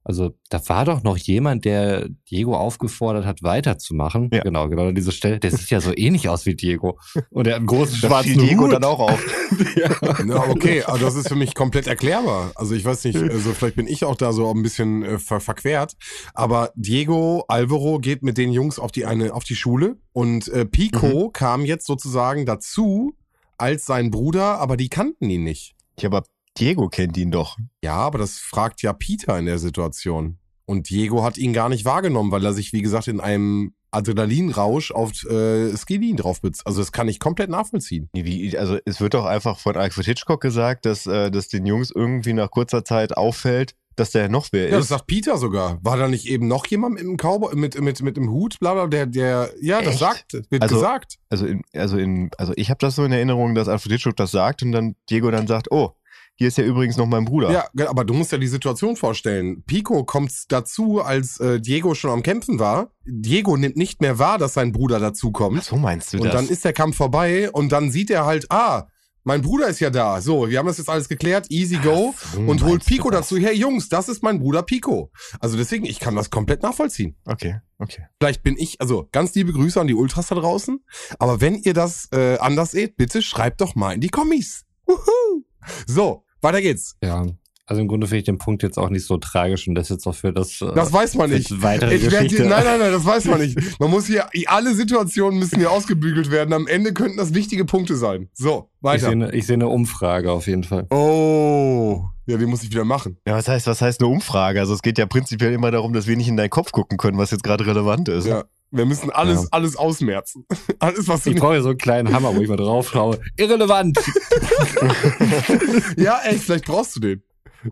also da war doch noch jemand, der Diego aufgefordert hat, weiterzumachen. Ja. Genau, genau an dieser Stelle. Der sieht ja so ähnlich aus wie Diego. Und er hat einen großen Das schwarzen Diego Hut. dann auch auf. Ja, okay, aber das ist für mich komplett erklärbar. Also ich weiß nicht, also vielleicht bin ich auch da so ein bisschen äh, ver verquert, aber Diego Alvaro geht mit den Jungs auf die eine auf die Schule und äh, Pico kam jetzt sozusagen dazu als sein Bruder, aber die kannten ihn nicht. Ja, aber Diego kennt ihn doch. Ja, aber das fragt ja Peter in der Situation. Und Diego hat ihn gar nicht wahrgenommen, weil er sich, wie gesagt, in einem Adrenalinrausch auf äh, Skilin draufbitzt. Also das kann ich komplett nachvollziehen. Wie, also es wird doch einfach von Alfred Hitchcock gesagt, dass, äh, dass den Jungs irgendwie nach kurzer Zeit auffällt, dass der noch wer Ja, das ist. sagt Peter sogar. War da nicht eben noch jemand mit dem Cowboy, mit, mit, mit dem Hut, bla bla, der, der, ja, das Echt? sagt, wird Also- gesagt. Also, in, also, in, also ich habe das so in Erinnerung, dass Alfred Hitchcock das sagt und dann Diego dann sagt, oh, hier ist ja übrigens noch mein Bruder. Ja, aber du musst ja die Situation vorstellen. Pico kommt dazu, als äh, Diego schon am Kämpfen war. Diego nimmt nicht mehr wahr, dass sein Bruder dazu Ach, kommt. so meinst du Und das? dann ist der Kampf vorbei und dann sieht er halt, ah, mein Bruder ist ja da. So, wir haben das jetzt alles geklärt, easy go. so und holt Pico dazu, hey Jungs, das ist mein Bruder Pico. Also deswegen, ich kann das komplett nachvollziehen. Okay, okay. Vielleicht bin ich, also ganz liebe Grüße an die Ultras da draußen. Aber wenn ihr das äh, anders seht, bitte schreibt doch mal in die Kommis. Wuhu. So, weiter geht's. Ja. Also im Grunde finde ich den Punkt jetzt auch nicht so tragisch und das jetzt auch für das, äh, Das weiß man nicht. weitere Ich werd Geschichte. hier, nein, nein, nein, das weiß man nicht. Man muss hier, alle Situationen müssen hier ausgebügelt werden. Am Ende könnten das wichtige Punkte sein. So, ich sehe weiter. eine, ich sehe eine Umfrage auf jeden Fall. Oh, ja, die muss ich wieder machen. Ja, was heißt, was heißt eine Umfrage? Also es geht ja prinzipiell immer darum, dass wir nicht in deinen Kopf gucken können, was jetzt gerade relevant ist. Ja. Wir müssen alles, Ja. alles ausmerzen. Alles, was du Ich brauche ja so einen kleinen Hammer, wo ich mal drauf schaue. Irrelevant! Ja, echt, vielleicht brauchst du den.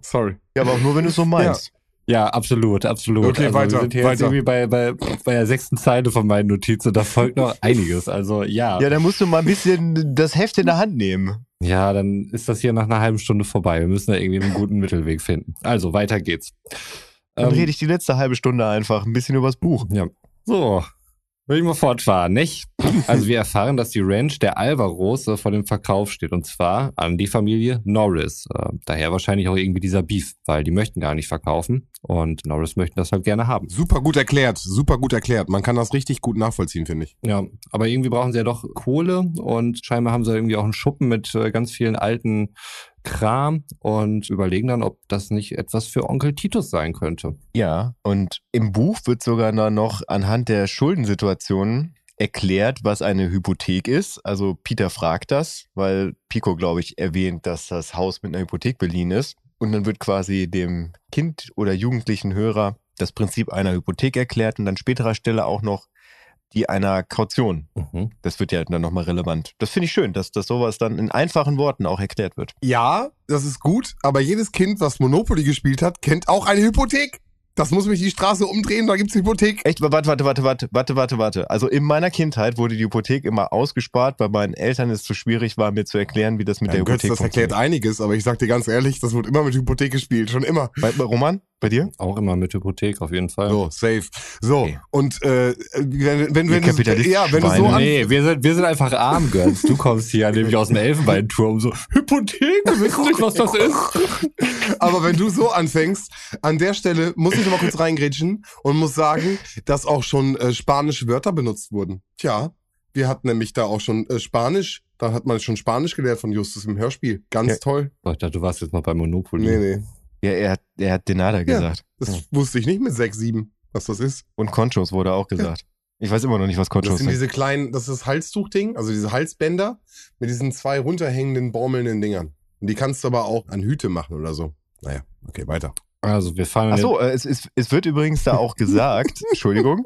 Sorry. Ja, aber auch nur, wenn du es so meinst. Ja, absolut, absolut. Okay, also weiter, Wir sind hier jetzt weiter. irgendwie bei, bei, bei der sechsten Zeile von meinen Notizen. Da folgt noch einiges. Also ja. Ja, dann musst du mal ein bisschen das Heft in der Hand nehmen. Ja, dann ist das hier nach einer halben Stunde vorbei. Wir müssen da irgendwie einen guten Mittelweg finden. Also, weiter geht's. Dann Ähm, rede ich die letzte halbe Stunde einfach ein bisschen übers Buch. Ja. So, will ich mal fortfahren, nicht? Also wir erfahren, dass die Ranch der Alvaros äh, vor dem Verkauf steht und zwar an die Familie Norris. Äh, daher wahrscheinlich auch irgendwie dieser Beef, weil die möchten gar nicht verkaufen und Norris möchten das halt gerne haben. Super gut erklärt, super gut erklärt. Man kann das richtig gut nachvollziehen, finde ich. Ja, aber irgendwie brauchen sie ja doch Kohle und scheinbar haben sie irgendwie auch einen Schuppen mit äh, ganz vielen alten Kram und überlegen dann, ob das nicht etwas für Onkel Titus sein könnte. Ja, und im Buch wird sogar noch anhand der Schuldensituation erklärt, was eine Hypothek ist. Also Peter fragt das, weil Pico, glaube ich, erwähnt, dass das Haus mit einer Hypothek beliehen ist. Und dann wird quasi dem Kind oder jugendlichen Hörer das Prinzip einer Hypothek erklärt und an späterer Stelle auch noch die einer Kaution. Mhm. Das wird ja dann nochmal relevant. Das finde ich schön, dass, dass sowas dann in einfachen Worten auch erklärt wird. Ja, das ist gut, aber jedes Kind, was Monopoly gespielt hat, kennt auch eine Hypothek. Das muss mich die Straße umdrehen, da gibt's Hypothek. Echt, warte, warte, warte, warte, warte, warte, warte. Also in meiner Kindheit wurde die Hypothek immer ausgespart, weil meinen Eltern es zu schwierig war, mir zu erklären, wie das mit Ja, der Götz, Hypothek das erklärt einiges, aber ich sag dir ganz ehrlich, das wird immer mit Hypothek gespielt, schon immer. Bei, bei Roman, bei dir? Auch immer mit Hypothek auf jeden Fall. So, safe. So, Okay. und äh, wenn, wenn, wenn, du, ja, wenn du so an, Nee, wir sind, wir sind einfach arm, Girls. Du kommst hier nämlich aus dem Elfenbeinturm so, Hypothek, wir wissen nicht, was das ist. Aber wenn du so anfängst, an der Stelle muss ich noch mal kurz reingrätschen und muss sagen, dass auch schon äh, spanische Wörter benutzt wurden. Tja, wir hatten nämlich da auch schon äh, Spanisch. Da hat man schon Spanisch gelehrt von Justus im Hörspiel. Ganz Ja. toll. Ich dachte, du warst jetzt mal bei Monopoly. Nee, nee. Ja, er hat, er hat Denada gesagt. Das wusste ich nicht mit sechs, sieben, was das ist. Und Conchos wurde auch gesagt. Ich weiß immer noch nicht, was Das Konchos sind sind. diese kleinen, das ist das Halstuchding, also diese Halsbänder mit diesen zwei runterhängenden, baumelnden Dingern. Und die kannst du aber auch an Hüte machen oder so. Naja, okay, weiter. Also wir fahren Ach so, äh, es, es, es wird übrigens da auch gesagt, Entschuldigung,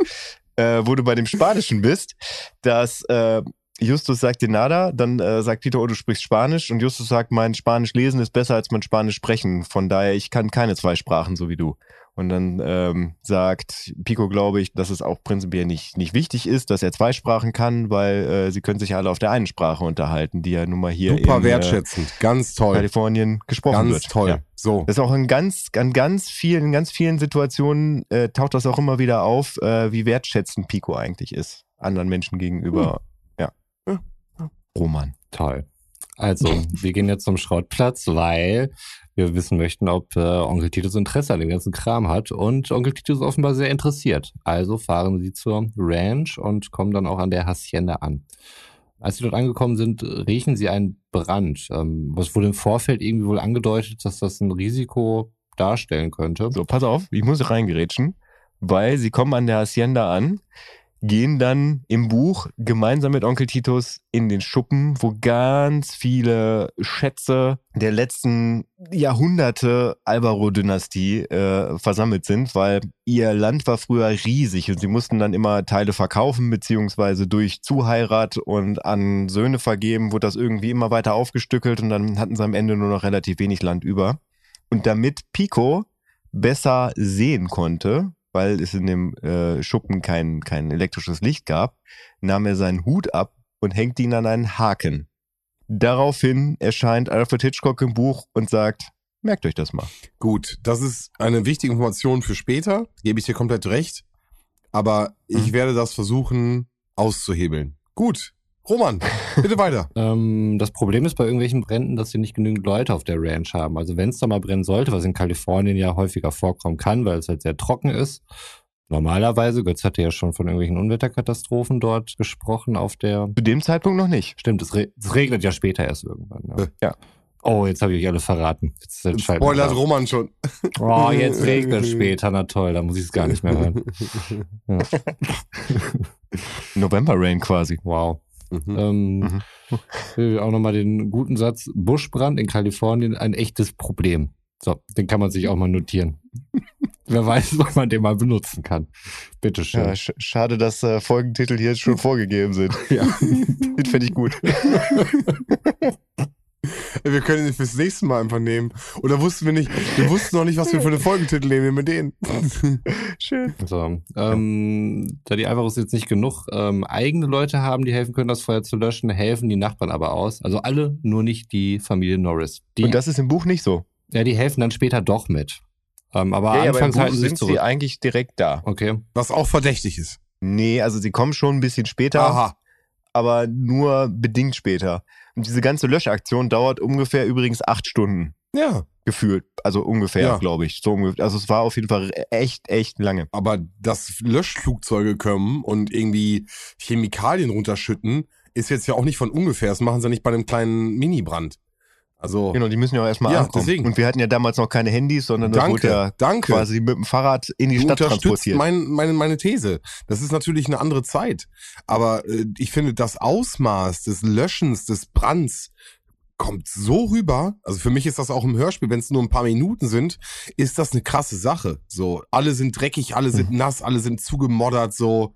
äh, wo du bei dem Spanischen bist, dass äh, Justus sagt dir nada, dann äh, sagt Peter, oh, du sprichst Spanisch und Justus sagt, mein Spanisch lesen ist besser als mein Spanisch sprechen. Von daher, ich kann keine zwei Sprachen, so wie du. Und dann ähm, sagt Pico, glaube ich, dass es auch prinzipiell nicht, nicht wichtig ist, dass er zwei Sprachen kann, weil äh, sie können sich alle auf der einen Sprache unterhalten, die ja nun mal hier Super in äh, wertschätzend, ganz toll. Kalifornien gesprochen Ganz wird. toll. Ja. So. Das ist auch in ganz, an ganz vielen, in ganz vielen Situationen äh, taucht das auch immer wieder auf, äh, wie wertschätzend Pico eigentlich ist. Anderen Menschen gegenüber. Ja. Roman. Toll. Also, wir gehen jetzt zum Schrottplatz, weil wir wissen möchten, ob äh, Onkel Titus Interesse an dem ganzen Kram hat. Und Onkel Titus ist offenbar sehr interessiert. Also fahren sie zur Ranch und kommen dann auch an der Hacienda an. Als sie dort angekommen sind, riechen sie einen Brand. Ähm, was wurde im Vorfeld irgendwie wohl angedeutet, dass das ein Risiko darstellen könnte. So, pass auf, ich muss reingerätschen, weil sie kommen an der Hacienda an, gehen dann im Buch gemeinsam mit Onkel Titus in den Schuppen, wo ganz viele Schätze der letzten Jahrhunderte Alvaro-Dynastie äh, versammelt sind, weil ihr Land war früher riesig und sie mussten dann immer Teile verkaufen, beziehungsweise durch Zuheirat und an Söhne vergeben, wurde das irgendwie immer weiter aufgestückelt und dann hatten sie am Ende nur noch relativ wenig Land über. Und damit Pico besser sehen konnte, weil es in dem äh, Schuppen kein, kein elektrisches Licht gab, nahm er seinen Hut ab und hängt ihn an einen Haken. Daraufhin erscheint Alfred Hitchcock im Buch und sagt, merkt euch das mal. Gut, das ist eine wichtige Information für später, gebe ich dir komplett recht. Aber ich Mhm. werde das versuchen auszuhebeln. Gut, Roman, bitte weiter. Ähm, das Problem ist bei irgendwelchen Bränden, dass sie nicht genügend Leute auf der Ranch haben. Also wenn es da mal brennen sollte, was in Kalifornien ja häufiger vorkommen kann, weil es halt sehr trocken ist. Normalerweise, Götz hatte ja schon von irgendwelchen Unwetterkatastrophen dort gesprochen auf der. Zu dem Zeitpunkt noch nicht. Stimmt, es, re es regnet ja später erst irgendwann. Ja. Äh. Ja. Oh, jetzt habe ich euch alle verraten. Jetzt Spoilert. Roman schon. Oh, jetzt regnet es später. Na toll, da muss ich es gar nicht mehr hören. Ja. November Rain quasi. Wow. Mhm. Ähm, Mhm. will auch nochmal den guten Satz, Buschbrand in Kalifornien, ein echtes Problem. So, den kann man sich auch mal notieren. Wer weiß, ob man den mal benutzen kann. Bitteschön. Ja, sch schade, dass äh, Folgentitel hier jetzt schon vorgegeben sind. Ja. Den finde ich gut. Wir können ihn fürs nächste Mal einfach nehmen. Oder wussten wir nicht, wir wussten noch nicht, was wir für eine Folgentitel nehmen, wir den. Schön. So, ähm, da die Alvaros jetzt nicht genug ähm, eigene Leute haben, die helfen können, das Feuer zu löschen, helfen die Nachbarn aber aus. Also alle, nur nicht die Familie Norris. Die, Und das ist im Buch nicht so. ja, die helfen dann später doch mit. Ähm, aber ja, ja, anfangs Buch halten sie sich sind sie zurück. eigentlich direkt da. Okay. Was auch verdächtig ist. Nee, also sie kommen schon ein bisschen später, Aha. Aber nur bedingt später. Und diese ganze Löschaktion dauert ungefähr übrigens acht Stunden Ja. gefühlt. Also ungefähr, Ja. glaube ich. So ungefähr. Also es war auf jeden Fall echt, echt lange. Aber dass Löschflugzeuge kommen und irgendwie Chemikalien runterschütten, ist jetzt ja auch nicht von ungefähr. Das machen sie nicht bei einem kleinen Mini-Brand. Also, Genau, die müssen ja auch erstmal Ja, ankommen. deswegen. Und wir hatten ja damals noch keine Handys, sondern das wurde danke, ja danke. quasi mit dem Fahrrad in die du Stadt unterstützt transportiert. mein, meine, meine These. Das ist natürlich eine andere Zeit. Aber äh, ich finde, das Ausmaß des Löschens, des Brands kommt so rüber. Also für mich ist das auch im Hörspiel, wenn es nur ein paar Minuten sind, ist das eine krasse Sache. So, alle sind dreckig, alle sind Mhm. nass, alle sind zugemoddert, so.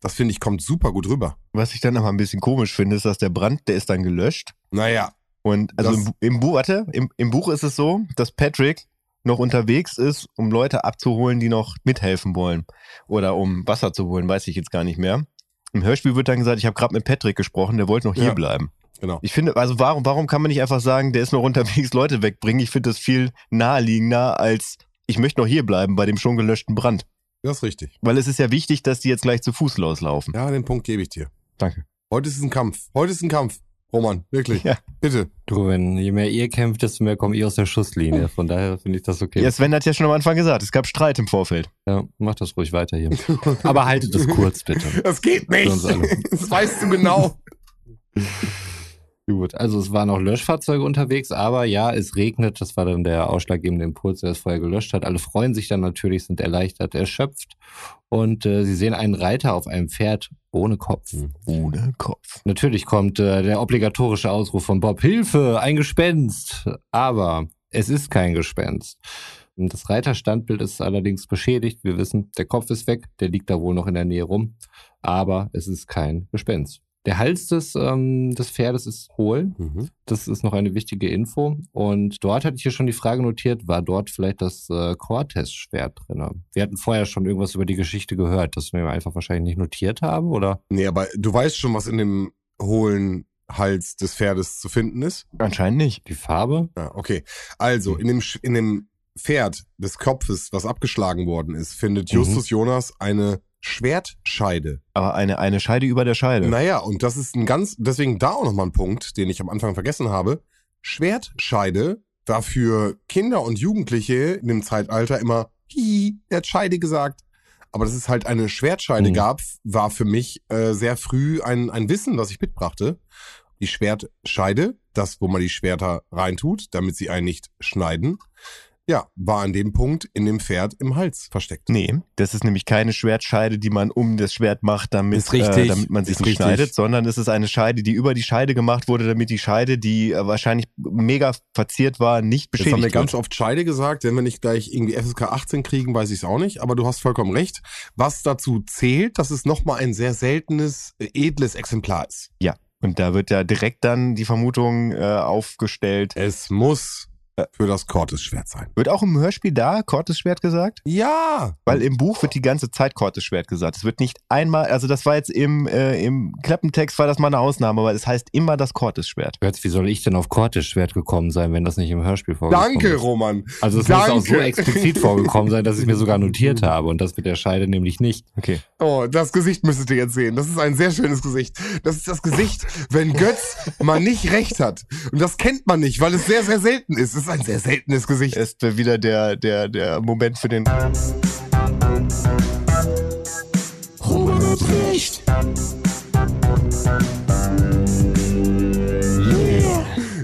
Das finde ich, kommt super gut rüber. Was ich dann aber ein bisschen komisch finde, ist, dass der Brand, der ist dann gelöscht. Naja, Und also Das- im, im Buch, warte, im, im Buch ist es so, dass Patrick noch unterwegs ist, um Leute abzuholen, die noch mithelfen wollen. Oder um Wasser zu holen, weiß ich jetzt gar nicht mehr. Im Hörspiel wird dann gesagt, ich habe gerade mit Patrick gesprochen, der wollte noch hier Ja. bleiben. genau. Ich finde, also warum, warum kann man nicht einfach sagen, der ist noch unterwegs, Leute wegbringen? Ich finde das viel naheliegender als ich möchte noch hier bleiben bei dem schon gelöschten Brand. Das ist richtig. Weil es ist ja wichtig, dass die jetzt gleich zu Fuß loslaufen. Ja, den Punkt gebe ich dir. Danke. Heute ist ein Kampf. Heute ist ein Kampf. Roman, wirklich. Ja. Bitte. Du, wenn je mehr ihr kämpft, desto mehr kommt ihr aus der Schusslinie. Von daher finde ich das okay. Ja, Sven hat ja schon am Anfang gesagt, es gab Streit im Vorfeld. Ja, mach das ruhig weiter hier. Aber haltet es kurz, bitte. Das geht nicht. Das weißt du genau. Gut, also es waren auch Löschfahrzeuge unterwegs, aber ja, es regnet. Das war dann der ausschlaggebende Impuls, der das Feuer gelöscht hat. Alle freuen sich dann natürlich, sind erleichtert, erschöpft. Und äh, sie sehen einen Reiter auf einem Pferd ohne Kopf. Ohne Kopf. Natürlich kommt äh, der obligatorische Ausruf von Bob, Hilfe, ein Gespenst. Aber es ist kein Gespenst. Das Reiterstandbild ist allerdings beschädigt. Wir wissen, der Kopf ist weg, der liegt da wohl noch in der Nähe rum. Aber es ist kein Gespenst. Der Hals des, ähm, des Pferdes ist hohl. Mhm. Das ist noch eine wichtige Info. Und dort hatte ich hier schon die Frage notiert, war dort vielleicht das äh, Cortez-Schwert drin? Wir hatten vorher schon irgendwas über die Geschichte gehört, das wir einfach wahrscheinlich nicht notiert haben, oder? Nee, aber du weißt schon, was in dem hohlen Hals des Pferdes zu finden ist? Anscheinend nicht. Die Farbe? Ja, okay. Also, in dem, in dem Pferd des Kopfes, was abgeschlagen worden ist, findet Mhm. Justus Jonas eine Schwertscheide. Aber eine, eine Scheide über der Scheide. Naja, und das ist ein ganz, deswegen da auch nochmal ein Punkt, den ich am Anfang vergessen habe. Schwertscheide war für Kinder und Jugendliche in dem Zeitalter immer, hihi, der hat Scheide gesagt. Aber dass es halt eine Schwertscheide Mhm. gab, war für mich äh, sehr früh ein, ein Wissen, was ich mitbrachte. Die Schwertscheide, das, wo man die Schwerter reintut, damit sie einen nicht schneiden, ja, war an dem Punkt in dem Pferd im Hals versteckt. Nee, das ist nämlich keine Schwertscheide, die man um das Schwert macht, damit, Ist richtig, Äh, damit man sich ist nicht richtig. schneidet, sondern es ist eine Scheide, die über die Scheide gemacht wurde, damit die Scheide, die äh, wahrscheinlich mega verziert war, nicht Jetzt haben beschädigt wir ganz wird. oft Scheide gesagt, wenn wir nicht gleich irgendwie FSK 18 kriegen, weiß ich es auch nicht, aber du hast vollkommen recht. Was dazu zählt, dass es nochmal ein sehr seltenes, äh, edles Exemplar ist. Und da wird ja direkt dann die Vermutung äh, aufgestellt. Es muss für das Cortes-Schwert sein. Wird auch im Hörspiel da Cortes-Schwert gesagt? Ja! Weil im Buch wird die ganze Zeit Cortes-Schwert gesagt. Es wird nicht einmal, also das war jetzt im, äh, im Klappentext war das mal eine Ausnahme, aber es heißt immer das Cortes-Schwert. Götz, wie soll ich denn auf Cortez-Schwert gekommen sein, wenn das nicht im Hörspiel vorgekommen Danke, ist? Roman. Also es muss auch so Danke. explizit vorgekommen sein, dass ich es mir sogar notiert habe und das mit der Scheide nämlich nicht. Okay. Oh, das Gesicht müsstet ihr jetzt sehen. Das ist ein sehr schönes Gesicht. Das ist das Gesicht, wenn Götz mal nicht recht hat. Und das kennt man nicht, weil es sehr, sehr selten ist. Es ist ein sehr seltenes Gesicht. Ist äh, wieder der, der, der Moment für den Roman hat recht.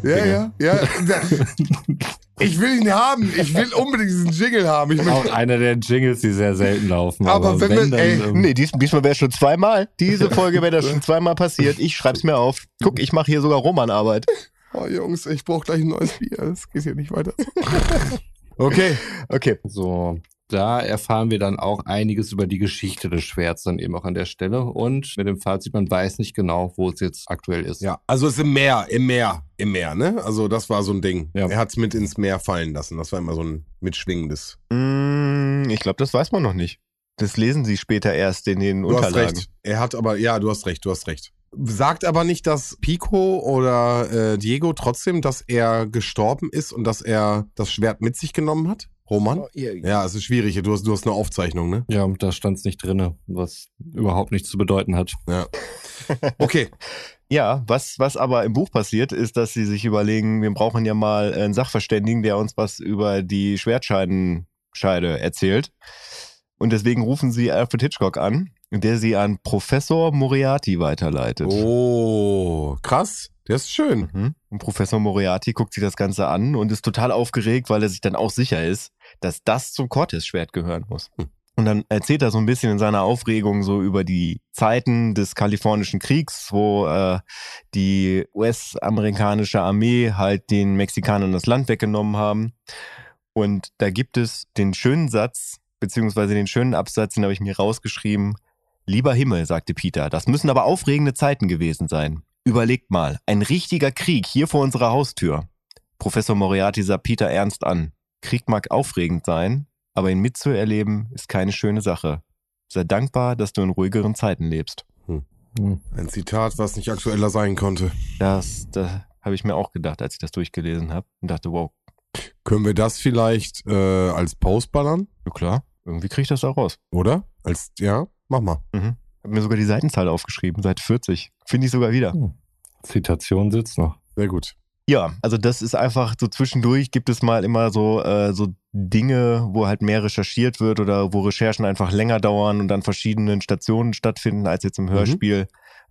Yeah. Ja, ja, ja. Ich will ihn haben. Ich will unbedingt diesen Jingle haben. Ich Auch einer der Jingles, die sehr selten laufen. Aber wenn wir- ey, ähm, Nee, dies, diesmal wäre schon zweimal. Diese Folge wäre das schon zweimal passiert. Ich schreib's mir auf. Guck, ich mache hier sogar Romanarbeit. Oh Jungs, ich brauche gleich ein neues Bier. Das geht hier nicht weiter. Okay. Okay. So, da erfahren wir dann auch einiges über die Geschichte des Schwerts dann eben auch an der Stelle und mit dem Fazit, man weiß nicht genau, wo es jetzt aktuell ist. Ja, also es ist im Meer, im Meer, im Meer, ne? Also das war so ein Ding. Ja. Er hat's mit ins Meer fallen lassen. Das war immer so ein mitschwingendes. Mm, ich glaube, das weiß man noch nicht. Das lesen sie später erst in den Du hast Unterlagen. recht. Er hat aber, ja, du hast recht, du hast recht. Sagt aber nicht, dass Pico oder äh, Diego trotzdem, dass er gestorben ist und dass er das Schwert mit sich genommen hat? Roman? Oh, ihr- Ja, es ist schwierig. Du hast, du hast eine Aufzeichnung, ne? Ja, da stand es nicht drinne, was überhaupt nichts zu bedeuten hat. Ja. Okay. Ja, was, was aber im Buch passiert, ist, dass sie sich überlegen, wir brauchen ja mal einen Sachverständigen, der uns was über die Schwertscheidenscheide erzählt. Und deswegen rufen sie Alfred Hitchcock an, der sie an Professor Moriarty weiterleitet. Oh, krass. Der ist schön. Mhm. Und Professor Moriarty guckt sich das Ganze an und ist total aufgeregt, weil er sich dann auch sicher ist, dass das zum Cortes-Schwert gehören muss. Hm. Und dann erzählt er so ein bisschen in seiner Aufregung so über die Zeiten des Kalifornischen Kriegs, wo äh, die US-amerikanische Armee halt den Mexikanern das Land weggenommen haben. Und da gibt es den schönen Satz, beziehungsweise den schönen Absatz, den habe ich mir rausgeschrieben. Lieber Himmel, sagte Peter, das müssen aber aufregende Zeiten gewesen sein. Überlegt mal, ein richtiger Krieg hier vor unserer Haustür. Professor Moriarty sah Peter ernst an. Krieg mag aufregend sein, aber ihn mitzuerleben ist keine schöne Sache. Sei dankbar, dass du in ruhigeren Zeiten lebst. Ein Zitat, was nicht aktueller sein konnte. Das, da habe ich mir auch gedacht, als ich das durchgelesen habe und dachte, wow, Können wir das vielleicht äh, als Post ballern? ja klar, irgendwie kriege ich das auch raus. Oder? Als, ja, mach mal. Mhm. Hab mir sogar die Seitenzahl aufgeschrieben, Seite 40. Finde ich sogar wieder. Zitation sitzt noch. Sehr gut. Ja, also das ist einfach so zwischendurch gibt es mal immer so, äh, so Dinge, wo halt mehr recherchiert wird oder wo Recherchen einfach länger dauern und an verschiedenen Stationen stattfinden als jetzt im Hörspiel,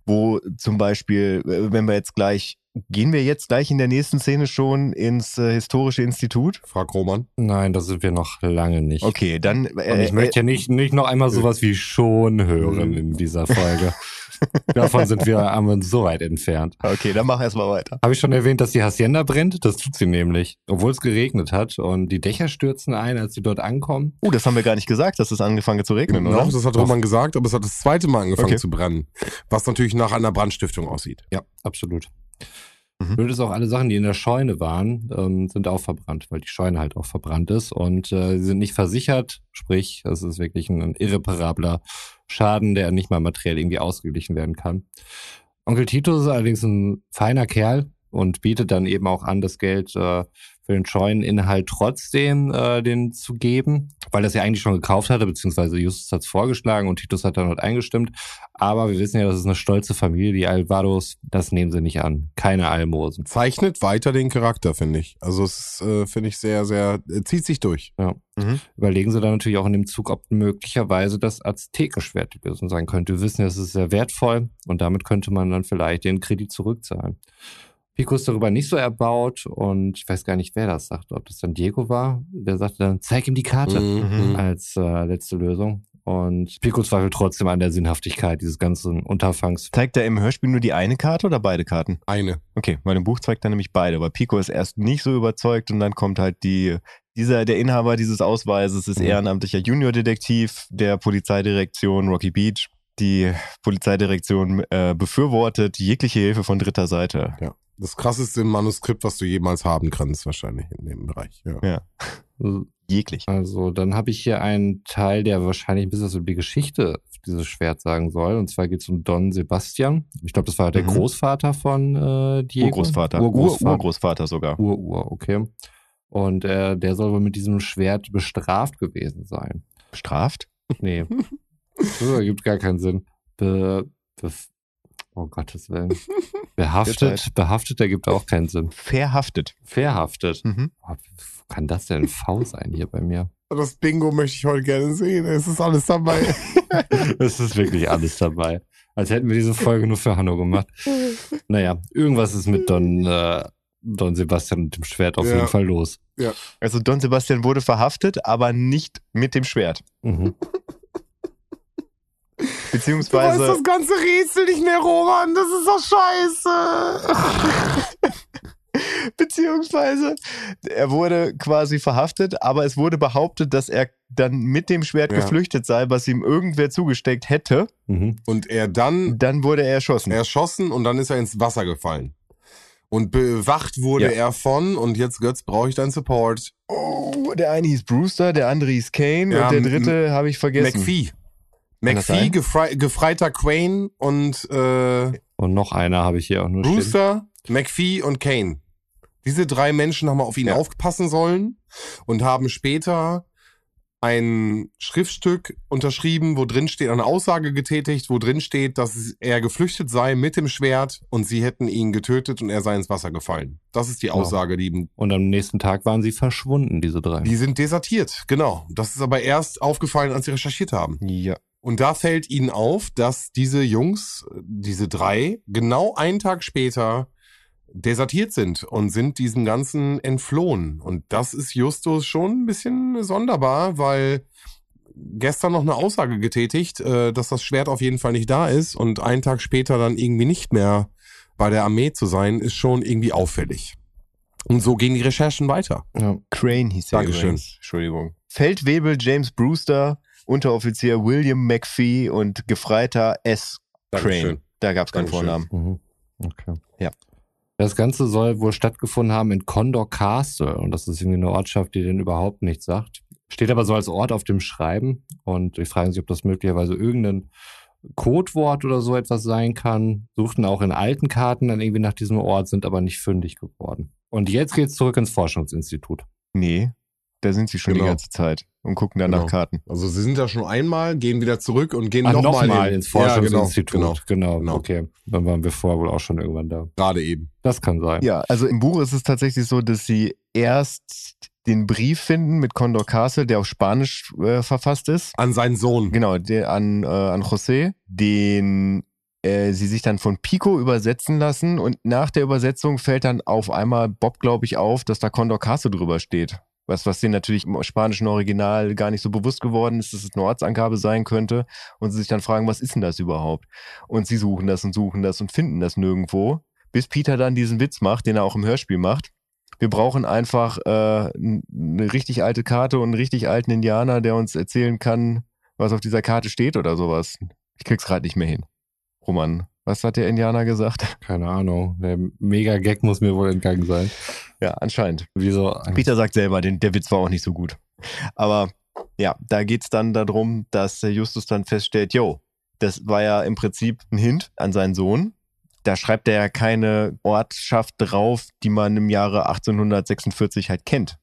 wo zum Beispiel, äh, wenn wir jetzt gleich Gehen wir jetzt gleich in der nächsten Szene schon ins äh, historische Institut? Frag Roman. Nein, das sind wir noch lange nicht. Okay, dann. Und Äh, ich möchte ja nicht, nicht noch einmal sowas wie schon hören in dieser Folge. Davon sind wir haben uns so weit entfernt. äh, okay, dann mach erstmal weiter. Habe ich schon erwähnt, dass die Hacienda brennt? Das tut sie nämlich. Obwohl es geregnet hat und die Dächer stürzen ein, als sie dort ankommen. Uh, das haben wir gar nicht gesagt, dass es angefangen zu regnen, Genau, oder? das hat Roman gesagt, aber es hat das zweite Mal angefangen Okay. zu brennen. Was natürlich nach einer Brandstiftung aussieht. Ja, absolut. Mhm. Blöd ist auch, alle Sachen, die in der Scheune waren, ähm, sind auch verbrannt, weil die Scheune halt auch verbrannt ist und äh, sie sind nicht versichert. Sprich, das ist wirklich ein, ein irreparabler Schaden, der nicht mal materiell irgendwie ausgeglichen werden kann. Onkel Tito ist allerdings ein feiner Kerl und bietet dann eben auch an, das Geld äh, für den Scheuneninhalt trotzdem äh, den zu geben, weil das ja eigentlich schon gekauft hatte, beziehungsweise Justus hat es vorgeschlagen und Titus hat dann dort eingestimmt. Aber wir wissen ja, das ist eine stolze Familie, die Alvados, das nehmen sie nicht an. Keine Almosen. Zeichnet weiter den Charakter, finde ich. Also es äh, finde ich sehr, sehr, äh, zieht sich durch. Mhm. Überlegen sie dann natürlich auch in dem Zug, ob möglicherweise das Aztekenschwert die Lösung sein könnte. Wir wissen, ja, es ist sehr wertvoll und damit könnte man dann vielleicht den Kredit zurückzahlen. Pico ist darüber nicht so erbaut und ich weiß gar nicht, wer das sagt, ob das dann Diego war. Der sagte dann, zeig ihm die Karte Mhm. als äh, letzte Lösung. Und Pico zweifelt trotzdem an der Sinnhaftigkeit dieses ganzen Unterfangs. Zeigt er im Hörspiel nur die eine Karte oder beide Karten? Eine. Okay, weil im Buch zeigt er nämlich beide, weil Pico ist erst nicht so überzeugt und dann kommt halt die, dieser, der Inhaber dieses Ausweises ist Mhm. ehrenamtlicher Juniordetektiv der Polizeidirektion Rocky Beach. Die Polizeidirektion äh, befürwortet jegliche Hilfe von dritter Seite. Ja. Das krasseste Manuskript, was du jemals haben kannst, wahrscheinlich in dem Bereich. Ja. Jeglich. Also, dann habe ich hier einen Teil, der wahrscheinlich ein bisschen was über die Geschichte dieses Schwert sagen soll. Und zwar geht es um Don Sebastian. Ich glaube, das war der Mhm. Großvater von äh, Diego. Urgroßvater. Urgroßvater. Ur Urgroßvater sogar. Ur-Ur, okay. Und äh, der soll wohl mit diesem Schwert bestraft gewesen sein. Bestraft? Nee. das ergibt gar keinen Sinn. Be, be, oh Gottes Willen. Behaftet, behaftet ergibt auch keinen Sinn. Verhaftet. Verhaftet. Mhm. Oh, kann das denn V sein hier bei mir? Das Bingo möchte ich heute gerne sehen. Es ist alles dabei. Es ist wirklich alles dabei. Als hätten wir diese Folge nur für Hanno gemacht. Naja, irgendwas ist mit Don, äh, Don Sebastian und dem Schwert auf Ja. jeden Fall los. Also Don Sebastian wurde verhaftet, aber nicht mit dem Schwert. Mhm. Du weißt Beziehungsweise. das ganze Rätsel nicht mehr, Roman. Das ist doch scheiße. Beziehungsweise er wurde quasi verhaftet, aber es wurde behauptet, dass er dann mit dem Schwert Ja. geflüchtet sei, was ihm irgendwer zugesteckt hätte. Mhm. Und er dann Dann wurde er erschossen. erschossen und dann ist er ins Wasser gefallen. Und bewacht wurde Ja. er von, und jetzt Götz, brauche ich deinen Support. Oh, der eine hieß Brewster, der andere hieß Kane Ja, und der dritte habe ich vergessen. McPhee. McPhee, sein? gefrei gefreiter Quane und äh, Und noch einer habe ich hier auch nur stehen. Brewster, McPhee und Kane. Diese drei Menschen haben auf ihn Ja. aufpassen sollen und haben später ein Schriftstück unterschrieben, wo drin steht, eine Aussage getätigt, wo drin steht, dass er geflüchtet sei mit dem Schwert und sie hätten ihn getötet und er sei ins Wasser gefallen. Das ist die Genau. Aussage, die ihm Und am nächsten Tag waren sie verschwunden, diese drei. Die sind desertiert, genau. Das ist aber erst aufgefallen, als sie recherchiert haben. Ja. Und da fällt ihnen auf, dass diese Jungs, diese drei, genau einen Tag später desertiert sind und sind diesem Ganzen entflohen. Und das ist Justus schon ein bisschen sonderbar, weil gestern noch eine Aussage getätigt, äh, dass das Schwert auf jeden Fall nicht da ist und einen Tag später dann irgendwie nicht mehr bei der Armee zu sein, ist schon irgendwie auffällig. Und so gehen die Recherchen weiter. Ja. Crane hieß er Dankeschön. übrigens. Entschuldigung. Feldwebel James Brewster, Unteroffizier William McPhee und Gefreiter S. Crane. Da gab es keinen Dankeschön. Vornamen. Mhm. Okay. Ja. Das Ganze soll wohl stattgefunden haben in Condor Castle. Und das ist irgendwie eine Ortschaft, die denen überhaupt nichts sagt. Steht aber so als Ort auf dem Schreiben. Und wir fragen sich, ob das möglicherweise irgendein Codewort oder so etwas sein kann. Suchten auch in alten Karten dann irgendwie nach diesem Ort, sind aber nicht fündig geworden. Und jetzt geht's zurück ins Forschungsinstitut. Nee, da sind sie schon Genau. die ganze Zeit und gucken dann Genau. nach Karten. Also sie sind da schon einmal, gehen wieder zurück und gehen nochmal in- ins Ja, Forschungsinstitut. genau, genau, genau. okay. Dann waren wir vorher wohl auch schon irgendwann da. genau, gerade eben. Das kann sein. Ja, also im Buch ist es tatsächlich so, dass sie erst den Brief finden mit Condor Castle, der auf Spanisch äh, verfasst ist. An seinen Sohn. Genau, der an, äh, an José, den äh, sie sich dann von Pico übersetzen lassen und nach der Übersetzung fällt dann auf einmal Bob, glaube ich, auf, dass da Condor Caso drüber steht. Was, was denen natürlich im spanischen Original gar nicht so bewusst geworden ist, dass es eine Ortsangabe sein könnte. Und sie sich dann fragen, was ist denn das überhaupt? Und sie suchen das und suchen das und finden das nirgendwo. Bis Peter dann diesen Witz macht, den er auch im Hörspiel macht. Wir brauchen einfach äh, eine richtig alte Karte und einen richtig alten Indianer, der uns erzählen kann, was auf dieser Karte steht oder sowas. Ich krieg's gerade nicht mehr hin. Roman, was hat der Indianer gesagt? Keine Ahnung. Der Mega-Gag muss mir wohl entgangen sein. Ja, anscheinend. Wieso? Peter sagt selber, den, der Witz war auch nicht so gut. Aber ja, da geht's dann darum, dass Justus dann feststellt, yo, das war ja im Prinzip ein Hint an seinen Sohn. Da schreibt er ja keine Ortschaft drauf, die man im Jahre 1846 halt kennt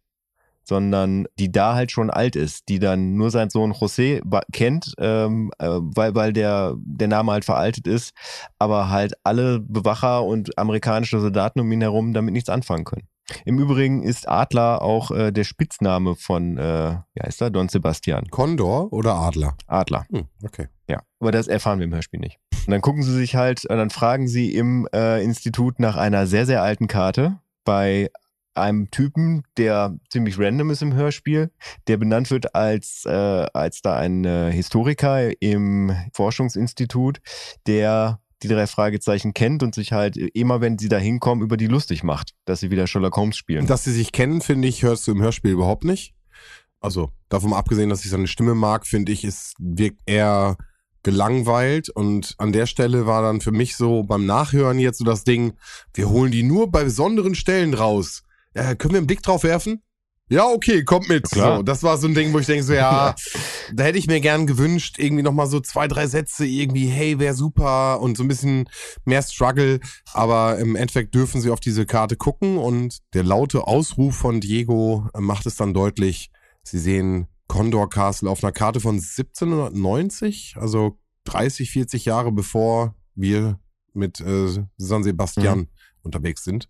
sondern die da halt schon alt ist, die dann nur sein Sohn José kennt, ähm, äh, weil, weil der, der Name halt veraltet ist, aber halt alle Bewacher und amerikanische Soldaten um ihn herum damit nichts anfangen können. Im Übrigen ist Adler auch äh, der Spitzname von, äh, wie heißt er, Don Sebastian. Condor oder Adler? Adler. Hm, okay. Ja, aber das erfahren wir im Hörspiel nicht. Und dann gucken sie sich halt, äh, dann fragen sie im äh, Institut nach einer sehr, sehr alten Karte bei einem Typen, der ziemlich random ist im Hörspiel, der benannt wird als, äh, als da ein äh, Historiker im Forschungsinstitut, der die drei Fragezeichen kennt und sich halt immer, wenn sie da hinkommen, über die lustig macht, dass sie wieder Sherlock Holmes spielen. Dass sie sich kennen, finde ich, hörst du im Hörspiel überhaupt nicht. Also, davon abgesehen, dass ich seine Stimme mag, finde ich, es wirkt eher gelangweilt und an der Stelle war dann für mich so beim Nachhören jetzt so das Ding, wir holen die nur bei besonderen Stellen raus. Äh, können wir einen Blick drauf werfen? Ja, okay, kommt mit. Klar. So, das war so ein Ding, wo ich denke so, ja, da hätte ich mir gern gewünscht, irgendwie nochmal so zwei, drei Sätze, irgendwie, hey, wäre super und so ein bisschen mehr Struggle. Aber im Endeffekt dürfen sie auf diese Karte gucken und der laute Ausruf von Diego macht es dann deutlich. Sie sehen Condor Castle auf einer Karte von 1790, also 30, 40 Jahre bevor wir mit äh, San Sebastian Mhm. unterwegs sind.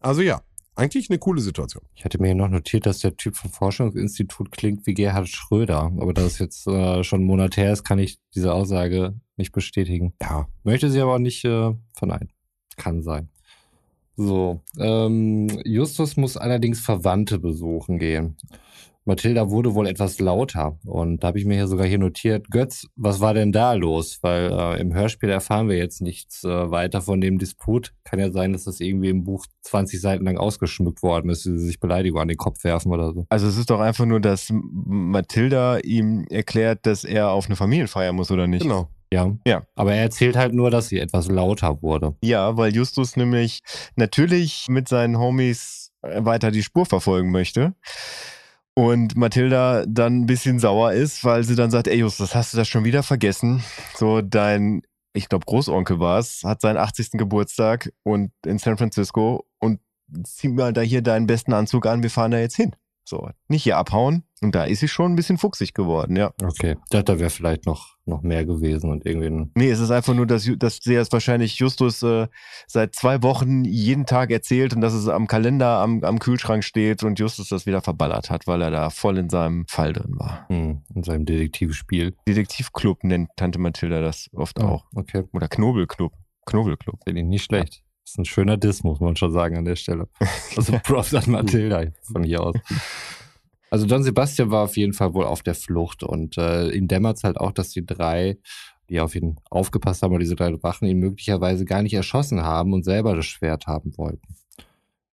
Also ja, eigentlich eine coole Situation. Ich hatte mir noch notiert, dass der Typ vom Forschungsinstitut klingt wie Gerhard Schröder. Aber da es jetzt äh, schon einen Monat her ist, kann ich diese Aussage nicht bestätigen. Ja, Möchte sie aber auch nicht äh, verneinen. Kann sein. So, ähm, Justus muss allerdings Verwandte besuchen gehen. Mathilda wurde wohl etwas lauter und da habe ich mir hier sogar hier notiert, Götz, was war denn da los? Weil äh, im Hörspiel erfahren wir jetzt nichts äh, weiter von dem Disput. Kann ja sein, dass das irgendwie im Buch 20 Seiten lang ausgeschmückt worden ist, wie sie sich Beleidigung an den Kopf werfen oder so. Also es ist doch einfach nur, dass Mathilda ihm erklärt, dass er auf eine Familienfeier muss, oder nicht? genau. Ja. Ja. Aber er erzählt halt nur, dass sie etwas lauter wurde. Ja, weil Justus nämlich natürlich mit seinen Homies weiter die Spur verfolgen möchte. Und Mathilda dann ein bisschen sauer ist, weil sie dann sagt, ey Justus, hast du das schon wieder vergessen? So dein, ich glaube Großonkel war es, hat seinen 80. Geburtstag und in San Francisco und zieh mal da hier deinen besten Anzug an, wir fahren da jetzt hin. So, nicht hier abhauen. Und da ist sie schon ein bisschen fuchsig geworden, ja. Okay. Dachte, da wäre vielleicht noch, noch mehr gewesen und irgendwie ein Nee, es ist einfach nur, dass, dass sie es wahrscheinlich Justus äh, seit zwei Wochen jeden Tag erzählt und dass es am Kalender am, am Kühlschrank steht und Justus das wieder verballert hat, weil er da voll in seinem Fall drin war. hm, in seinem Detektivspiel. Detektivclub nennt Tante Mathilda das oft auch. Okay. Oder Knobelclub. Knobelclub. Finde ich nicht schlecht. Das ist ein schöner Diss, muss man schon sagen an der Stelle. Also Props an Mathilda von hier aus. Also Don Sebastian war auf jeden Fall wohl auf der Flucht und äh, ihm dämmert halt auch, dass die drei, die auf ihn aufgepasst haben, oder diese drei Wachen, ihn möglicherweise gar nicht erschossen haben und selber das Schwert haben wollten.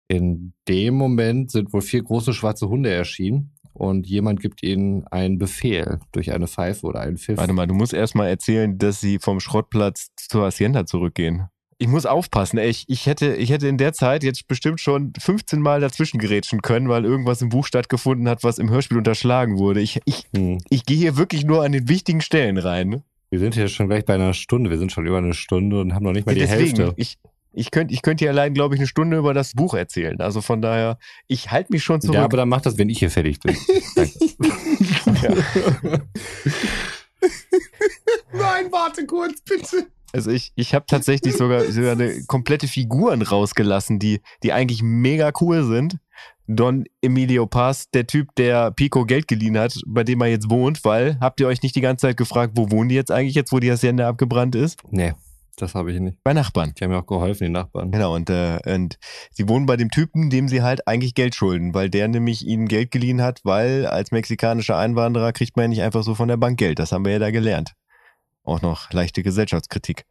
In dem Moment sind wohl vier große schwarze Hunde erschienen und jemand gibt ihnen einen Befehl durch eine Pfeife oder einen Pfiff. Warte mal, du musst erst mal erzählen, dass sie vom Schrottplatz zur Hacienda zurückgehen. Ich muss aufpassen, ey. Ich, ich, hätte, ich hätte in der Zeit jetzt bestimmt schon 15 Mal dazwischen gerätschen können, weil irgendwas im Buch stattgefunden hat, was im Hörspiel unterschlagen wurde. Ich, ich, Hm. ich gehe hier wirklich nur an den wichtigen Stellen rein. Ne? Wir sind hier schon gleich bei einer Stunde. Wir sind schon über eine Stunde und haben noch nicht mal die Deswegen, Hälfte. ich, ich könnte ich könnt hier allein, glaube ich, eine Stunde über das Buch erzählen. Also von daher, ich halte mich schon zurück. Ja, aber dann mach das, wenn ich hier fertig bin. Nein, warte kurz, bitte. Also ich, ich habe tatsächlich sogar, sogar eine komplette Figuren rausgelassen, die, die eigentlich mega cool sind. Don Emilio Paz, der Typ, der Pico Geld geliehen hat, bei dem er jetzt wohnt, weil, habt ihr euch nicht die ganze Zeit gefragt, wo wohnen die jetzt eigentlich, jetzt wo die Hacienda abgebrannt ist? Nee. Das habe ich nicht. Bei Nachbarn. Die haben mir auch geholfen, die Nachbarn. Genau, und, äh, und sie wohnen bei dem Typen, dem sie halt eigentlich Geld schulden, weil der nämlich ihnen Geld geliehen hat, weil als mexikanischer Einwanderer kriegt man ja nicht einfach so von der Bank Geld. Das haben wir ja da gelernt. Auch noch leichte Gesellschaftskritik.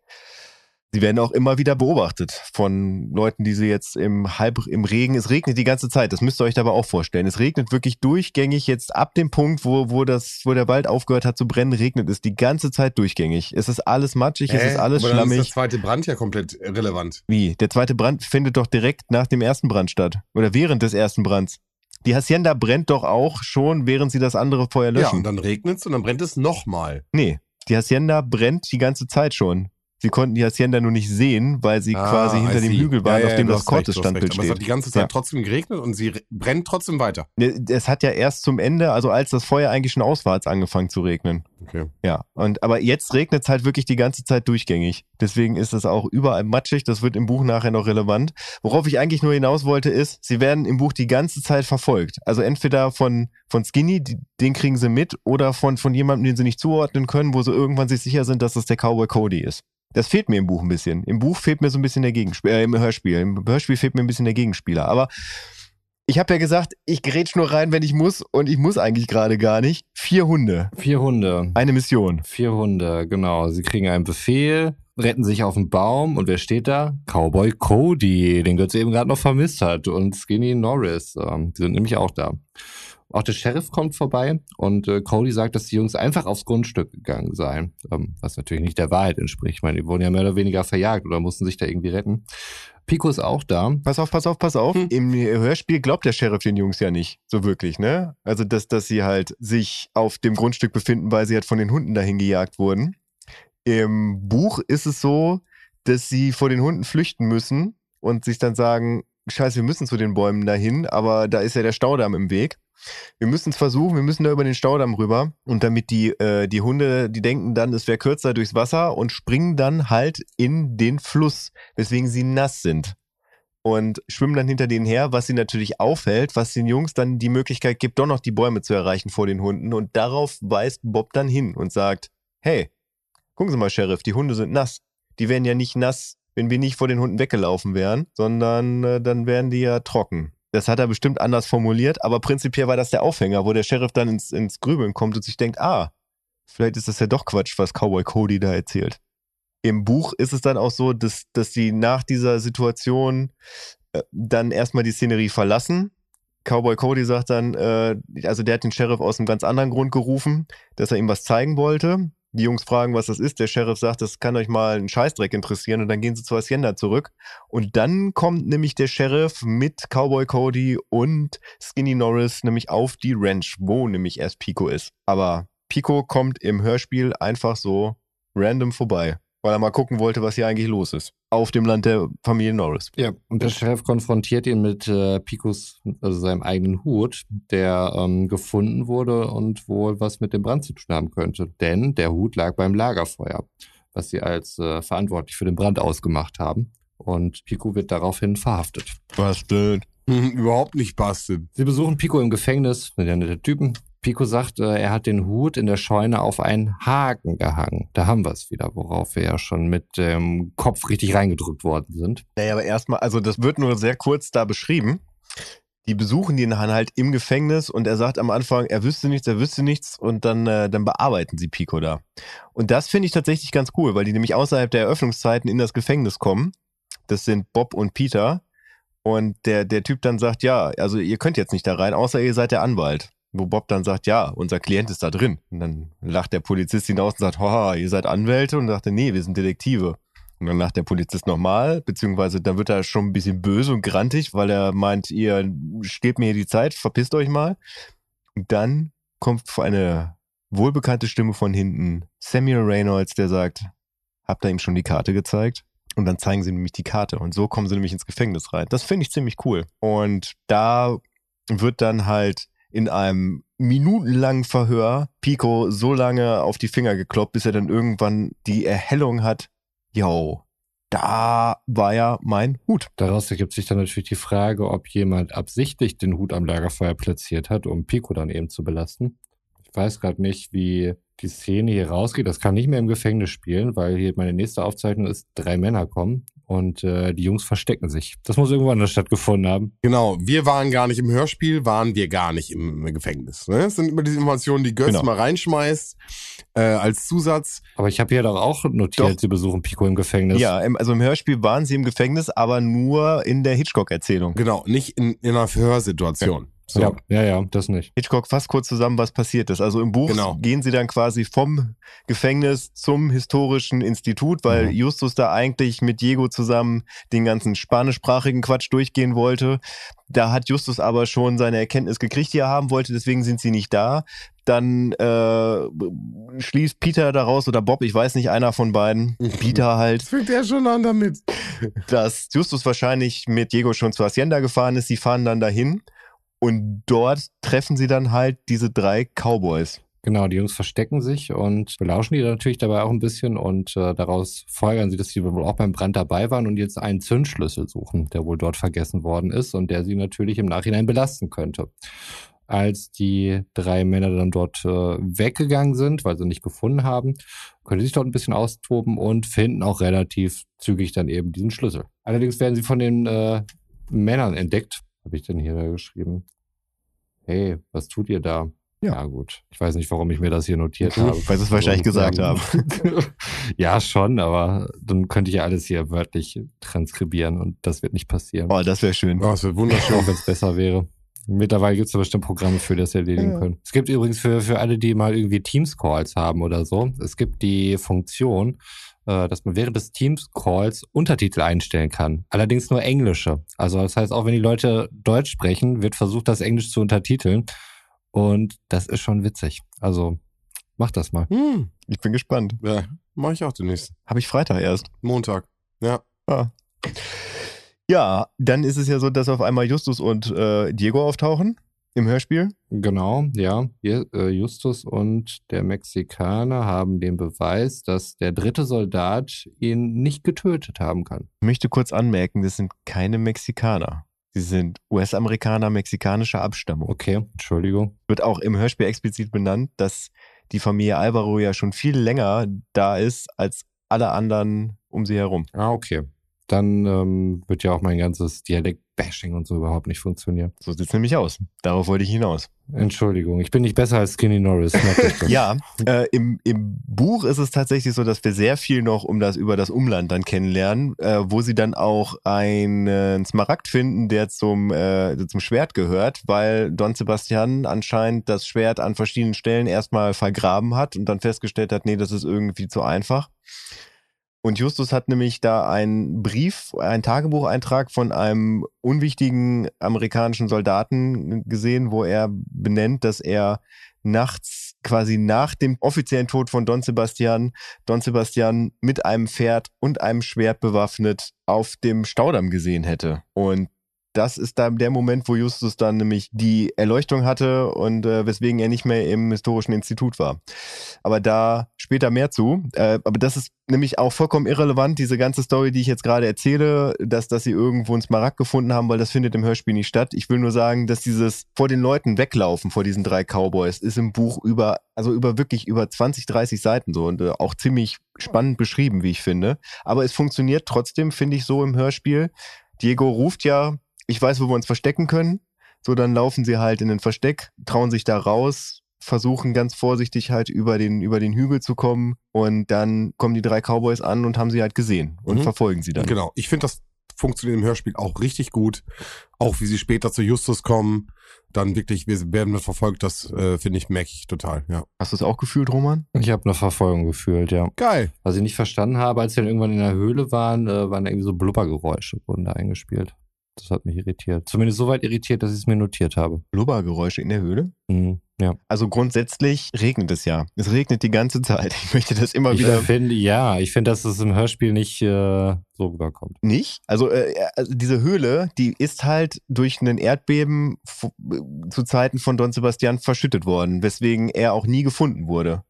Sie werden auch immer wieder beobachtet von Leuten, die sie jetzt im halb im Regen. Es regnet die ganze Zeit. Das müsst ihr euch dabei auch vorstellen. Es regnet wirklich durchgängig. Jetzt ab dem Punkt, wo wo das wo der Wald aufgehört hat zu brennen, regnet es die ganze Zeit durchgängig. Es ist alles matschig, es Hä? ist alles Aber dann schlammig. ist der zweite Brand ja komplett relevant. Wie? Der zweite Brand findet doch direkt nach dem ersten Brand statt. Oder während des ersten Brands. Die Hacienda brennt doch auch schon, während sie das andere Feuer Ja, löschen. und dann regnet es und dann brennt es nochmal. nee, die Hacienda brennt die ganze Zeit schon. Sie konnten die Hacienda nur nicht sehen, weil sie quasi hinter dem Hügel waren, auf dem das Cortes-Standbild Aber es hat steht. die ganze Zeit Ja. trotzdem geregnet und sie re- brennt trotzdem weiter. Es hat ja erst zum Ende, also als das Feuer eigentlich schon aus war, hat's angefangen zu regnen. Okay. Ja, und aber jetzt regnet es halt wirklich die ganze Zeit durchgängig. Deswegen ist es auch überall matschig. Das wird im Buch nachher noch relevant. Worauf ich eigentlich nur hinaus wollte, ist, sie werden im Buch die ganze Zeit verfolgt. Also entweder von, von Skinny, die, den kriegen sie mit, oder von, von jemandem, den sie nicht zuordnen können, wo sie irgendwann sich sicher sind, dass das der Cowboy Cody ist. Das fehlt mir im Buch ein bisschen. Im Buch fehlt mir so ein bisschen der Gegenspieler, äh, im Hörspiel. Im Hörspiel fehlt mir ein bisschen der Gegenspieler. Aber ich habe ja gesagt, ich grätsch nur rein, wenn ich muss, und ich muss eigentlich gerade gar nicht. Vier Hunde. Vier Hunde. Eine Mission. Vier Hunde, genau. Sie kriegen einen Befehl, retten sich auf den Baum und wer steht da? Cowboy Cody, den Götze eben gerade noch vermisst hat und Skinny Norris. Ähm, die sind nämlich auch da. Auch der Sheriff kommt vorbei und äh, Cody sagt, dass die Jungs einfach aufs Grundstück gegangen seien. Ähm, was natürlich nicht der Wahrheit entspricht. Ich meine, die wurden ja mehr oder weniger verjagt oder mussten sich da irgendwie retten. Pico ist auch da. Pass auf, pass auf, pass auf. Hm. Im Hörspiel glaubt der Sheriff den Jungs ja nicht, so wirklich, ne? Also, dass, dass sie halt sich auf dem Grundstück befinden, weil sie halt von den Hunden dahin gejagt wurden. Im Buch ist es so, dass sie vor den Hunden flüchten müssen und sich dann sagen, scheiße, wir müssen zu den Bäumen dahin, aber da ist ja der Staudamm im Weg. Wir müssen es versuchen, wir müssen da über den Staudamm rüber. Und damit die, äh, die Hunde, die denken dann, es wäre kürzer durchs Wasser und springen dann halt in den Fluss, weswegen sie nass sind. Und schwimmen dann hinter denen her, was sie natürlich aufhält, was den Jungs dann die Möglichkeit gibt, doch noch die Bäume zu erreichen vor den Hunden. Und darauf weist Bob dann hin und sagt, hey, gucken Sie mal, Sheriff, die Hunde sind nass. Die wären ja nicht nass, wenn wir nicht vor den Hunden weggelaufen wären, sondern äh, dann wären die ja trocken. Das hat er bestimmt anders formuliert, aber prinzipiell war das der Aufhänger, wo der Sheriff dann ins, ins Grübeln kommt und sich denkt, ah, vielleicht ist das ja doch Quatsch, was Cowboy Cody da erzählt. Im Buch ist es dann auch so, dass, dass die nach dieser Situation äh, dann erstmal die Szenerie verlassen. Cowboy Cody sagt dann, äh, also der hat den Sheriff aus einem ganz anderen Grund gerufen, dass er ihm was zeigen wollte. Die Jungs fragen, was das ist. Der Sheriff sagt, das kann euch mal ein Scheißdreck interessieren und dann gehen sie zur Hacienda zurück. Und dann kommt nämlich der Sheriff mit Cowboy Cody und Skinny Norris nämlich auf die Ranch, wo nämlich erst Pico ist. Aber Pico kommt im Hörspiel einfach so random vorbei, weil er mal gucken wollte, was hier eigentlich los ist. Auf dem Land der Familie Norris. Ja, und der Sheriff konfrontiert ihn mit äh, Picos, also seinem eigenen Hut, der ähm, gefunden wurde und wohl was mit dem Brand zu tun haben könnte. Denn der Hut lag beim Lagerfeuer, was sie als äh, verantwortlich für den Brand ausgemacht haben. Und Pico wird daraufhin verhaftet. Was denn? Mhm, Überhaupt nicht bastet. Sie besuchen Pico im Gefängnis, sind ja nette Typen. Pico sagt, äh, er hat den Hut in der Scheune auf einen Haken gehangen. Da haben wir es wieder, worauf wir ja schon mit dem Kopf richtig reingedrückt worden sind. Naja, aber erstmal, also das wird nur sehr kurz da beschrieben. Die besuchen ihn dann halt im Gefängnis und er sagt am Anfang, er wüsste nichts, er wüsste nichts und dann, äh, dann bearbeiten sie Pico da. Und das finde ich tatsächlich ganz cool, weil die nämlich außerhalb der Eröffnungszeiten in das Gefängnis kommen. Das sind Bob und Peter. Und der, der Typ dann sagt, ja, also ihr könnt jetzt nicht da rein, außer ihr seid der Anwalt. Wo Bob dann sagt, ja, unser Klient ist da drin. Und dann lacht der Polizist hinaus und sagt, haha, ihr seid Anwälte? Und sagt nee, wir sind Detektive. Und dann lacht der Polizist nochmal, beziehungsweise dann wird er schon ein bisschen böse und grantig, weil er meint, ihr steht mir hier die Zeit, verpisst euch mal. Und dann kommt eine wohlbekannte Stimme von hinten, Samuel Reynolds, der sagt, habt ihr ihm schon die Karte gezeigt? Und dann zeigen sie nämlich die Karte. Und so kommen sie nämlich ins Gefängnis rein. Das finde ich ziemlich cool. Und da wird dann halt in einem minutenlangen Verhör Pico so lange auf die Finger gekloppt, bis er dann irgendwann die Erhellung hat, yo, da war ja mein Hut. Daraus ergibt sich dann natürlich die Frage, ob jemand absichtlich den Hut am Lagerfeuer platziert hat, um Pico dann eben zu belasten. Ich weiß gerade nicht, wie die Szene hier rausgeht. Das kann nicht mehr im Gefängnis spielen, weil hier meine nächste Aufzeichnung ist, drei Männer kommen und äh, die Jungs verstecken sich. Das muss irgendwo anders stattgefunden haben. Genau, wir waren gar nicht im Hörspiel, waren wir gar nicht im, im Gefängnis. Ne? Das sind immer diese Informationen, die Götz Genau. mal reinschmeißt äh, als Zusatz. Aber ich habe hier doch auch notiert, Doch. sie besuchen Pico im Gefängnis. Ja, im, also im Hörspiel waren sie im Gefängnis, aber nur in der Hitchcock-Erzählung. Genau, nicht in, in einer Verhörsituation. So. ja, ja, ja, das nicht. Hitchcock fasst kurz zusammen, was passiert ist. Also im Buch Genau. gehen sie dann quasi vom Gefängnis zum historischen Institut, weil Mhm. Justus da eigentlich mit Diego zusammen den ganzen spanischsprachigen Quatsch durchgehen wollte. Da hat Justus aber schon seine Erkenntnis gekriegt, die er haben wollte, deswegen sind sie nicht da. Dann äh, schließt Peter daraus oder Bob, ich weiß nicht, einer von beiden, Peter halt, fängt er schon an damit. dass Justus wahrscheinlich mit Diego schon zur Hacienda gefahren ist. Sie fahren dann dahin und dort treffen sie dann halt diese drei Cowboys. Genau, die Jungs verstecken sich und belauschen die natürlich dabei auch ein bisschen und äh, daraus folgern sie, dass sie wohl auch beim Brand dabei waren und jetzt einen Zündschlüssel suchen, der wohl dort vergessen worden ist und der sie natürlich im Nachhinein belasten könnte. Als die drei Männer dann dort äh, weggegangen sind, weil sie nicht gefunden haben, können sie sich dort ein bisschen austoben und finden auch relativ zügig dann eben diesen Schlüssel. Allerdings werden sie von den äh, Männern entdeckt. Habe ich denn hier da geschrieben? Hey, was tut ihr da? Ja. Ja, gut. Ich weiß nicht, warum ich mir das hier notiert habe. Weil sie es wahrscheinlich gesagt haben. ja, schon, aber dann könnte ich ja alles hier wörtlich transkribieren und das wird nicht passieren. Oh, das wäre schön. Oh, es wird wunderschön. Auch wenn es besser wäre. Mittlerweile gibt es bestimmt Programme für, das erledigen Ja. können. Es gibt übrigens für, für alle, die mal irgendwie Teams-Calls haben oder so, es gibt die Funktion, dass man während des Teams-Calls Untertitel einstellen kann. Allerdings nur englische. Also das heißt, auch wenn die Leute Deutsch sprechen, wird versucht, das Englisch zu untertiteln. Und das ist schon witzig. Also macht das mal. Hm. Ich bin gespannt. Ja, mach ich auch demnächst. Habe ich Freitag erst. Montag. Ja. Ah. Ja, dann ist es ja so, dass auf einmal Justus und äh, Diego auftauchen im Hörspiel. Genau, ja. Äh, Justus und der Mexikaner haben den Beweis, dass der dritte Soldat ihn nicht getötet haben kann. Ich möchte kurz anmerken, das sind keine Mexikaner. Sie sind US-Amerikaner mexikanischer Abstammung. Okay, Entschuldigung. Wird auch im Hörspiel explizit benannt, dass die Familie Alvaro ja schon viel länger da ist als alle anderen um sie herum. Ah, okay. Dann ähm, wird ja auch mein ganzes Dialekt-Bashing und so überhaupt nicht funktionieren. So sieht's nämlich aus. Darauf wollte ich hinaus. Entschuldigung, ich bin nicht besser als Skinny Norris. Ja, äh, im, im Buch ist es tatsächlich so, dass wir sehr viel noch um das über das Umland dann kennenlernen, äh, wo sie dann auch einen Smaragd finden, der zum, äh, der zum Schwert gehört, weil Don Sebastian anscheinend das Schwert an verschiedenen Stellen erstmal vergraben hat und dann festgestellt hat, nee, das ist irgendwie zu einfach. Und Justus hat nämlich da einen Brief, einen Tagebucheintrag von einem unwichtigen amerikanischen Soldaten gesehen, wo er benennt, dass er nachts quasi nach dem offiziellen Tod von Don Sebastian, Don Sebastian mit einem Pferd und einem Schwert bewaffnet auf dem Staudamm gesehen hätte. Und das ist dann der Moment, wo Justus dann nämlich die Erleuchtung hatte und äh, weswegen er nicht mehr im historischen Institut war. Aber da später mehr zu. Äh, aber das ist nämlich auch vollkommen irrelevant, diese ganze Story, die ich jetzt gerade erzähle, dass, dass sie irgendwo einen Smaragd gefunden haben, weil das findet im Hörspiel nicht statt. Ich will nur sagen, dass dieses vor den Leuten weglaufen, vor diesen drei Cowboys, ist im Buch über, also über wirklich über 20, 30 Seiten so und äh, auch ziemlich spannend beschrieben, wie ich finde. Aber es funktioniert trotzdem, finde ich, so im Hörspiel. Diego ruft ja, ich weiß, wo wir uns verstecken können. So, dann laufen sie halt in den Versteck, trauen sich da raus, versuchen ganz vorsichtig halt über den, über den Hügel zu kommen und dann kommen die drei Cowboys an und haben sie halt gesehen und Mhm. verfolgen sie dann. Genau. Ich finde, das funktioniert im Hörspiel auch richtig gut. Auch wie sie später zu Justus kommen. Dann wirklich, wir werden wir verfolgt. Das äh, finde ich, merke ich total. Ja. Hast du es auch gefühlt, Roman? Ich habe eine Verfolgung gefühlt, ja. Geil. Was ich nicht verstanden habe, als wir dann irgendwann in der Höhle waren, äh, waren irgendwie so Blubbergeräusche, wurden da eingespielt. Das hat mich irritiert. Zumindest so weit irritiert, dass ich es mir notiert habe. Blubbergeräusche in der Höhle? Mhm, ja. Also grundsätzlich regnet es ja. Es regnet die ganze Zeit. Ich möchte das immer Ich wieder finde, ja, ich finde, dass es im Hörspiel nicht äh, so rüberkommt. nicht. Also, äh, also diese Höhle, die ist halt durch einen Erdbeben f- zu Zeiten von Don Sebastian verschüttet worden, weswegen er auch nie gefunden wurde.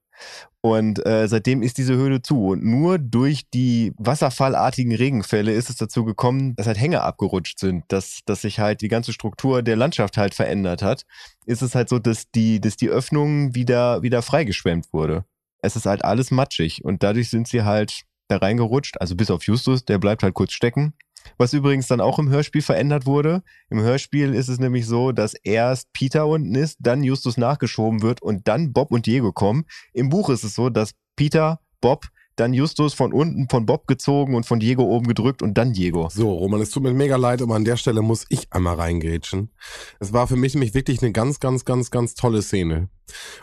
Und äh, seitdem ist diese Höhle zu. Und nur durch die wasserfallartigen Regenfälle ist es dazu gekommen, dass halt Hänge abgerutscht sind, dass, dass sich halt die ganze Struktur der Landschaft halt verändert hat. Ist es halt so, dass die, dass die Öffnung wieder, wieder freigeschwemmt wurde. Es ist halt alles matschig und dadurch sind sie halt da reingerutscht. Also bis auf Justus, der bleibt halt kurz stecken. Was übrigens dann auch im Hörspiel verändert wurde. Im Hörspiel ist es nämlich so, dass erst Peter unten ist, dann Justus nachgeschoben wird und dann Bob und Diego kommen. Im Buch ist es so, dass Peter, Bob, dann Justus von unten von Bob gezogen und von Diego oben gedrückt und dann Diego. So, Roman, es tut mir mega leid, aber an der Stelle muss ich einmal reingrätschen. Es war für mich nämlich wirklich eine ganz, ganz, ganz, ganz tolle Szene.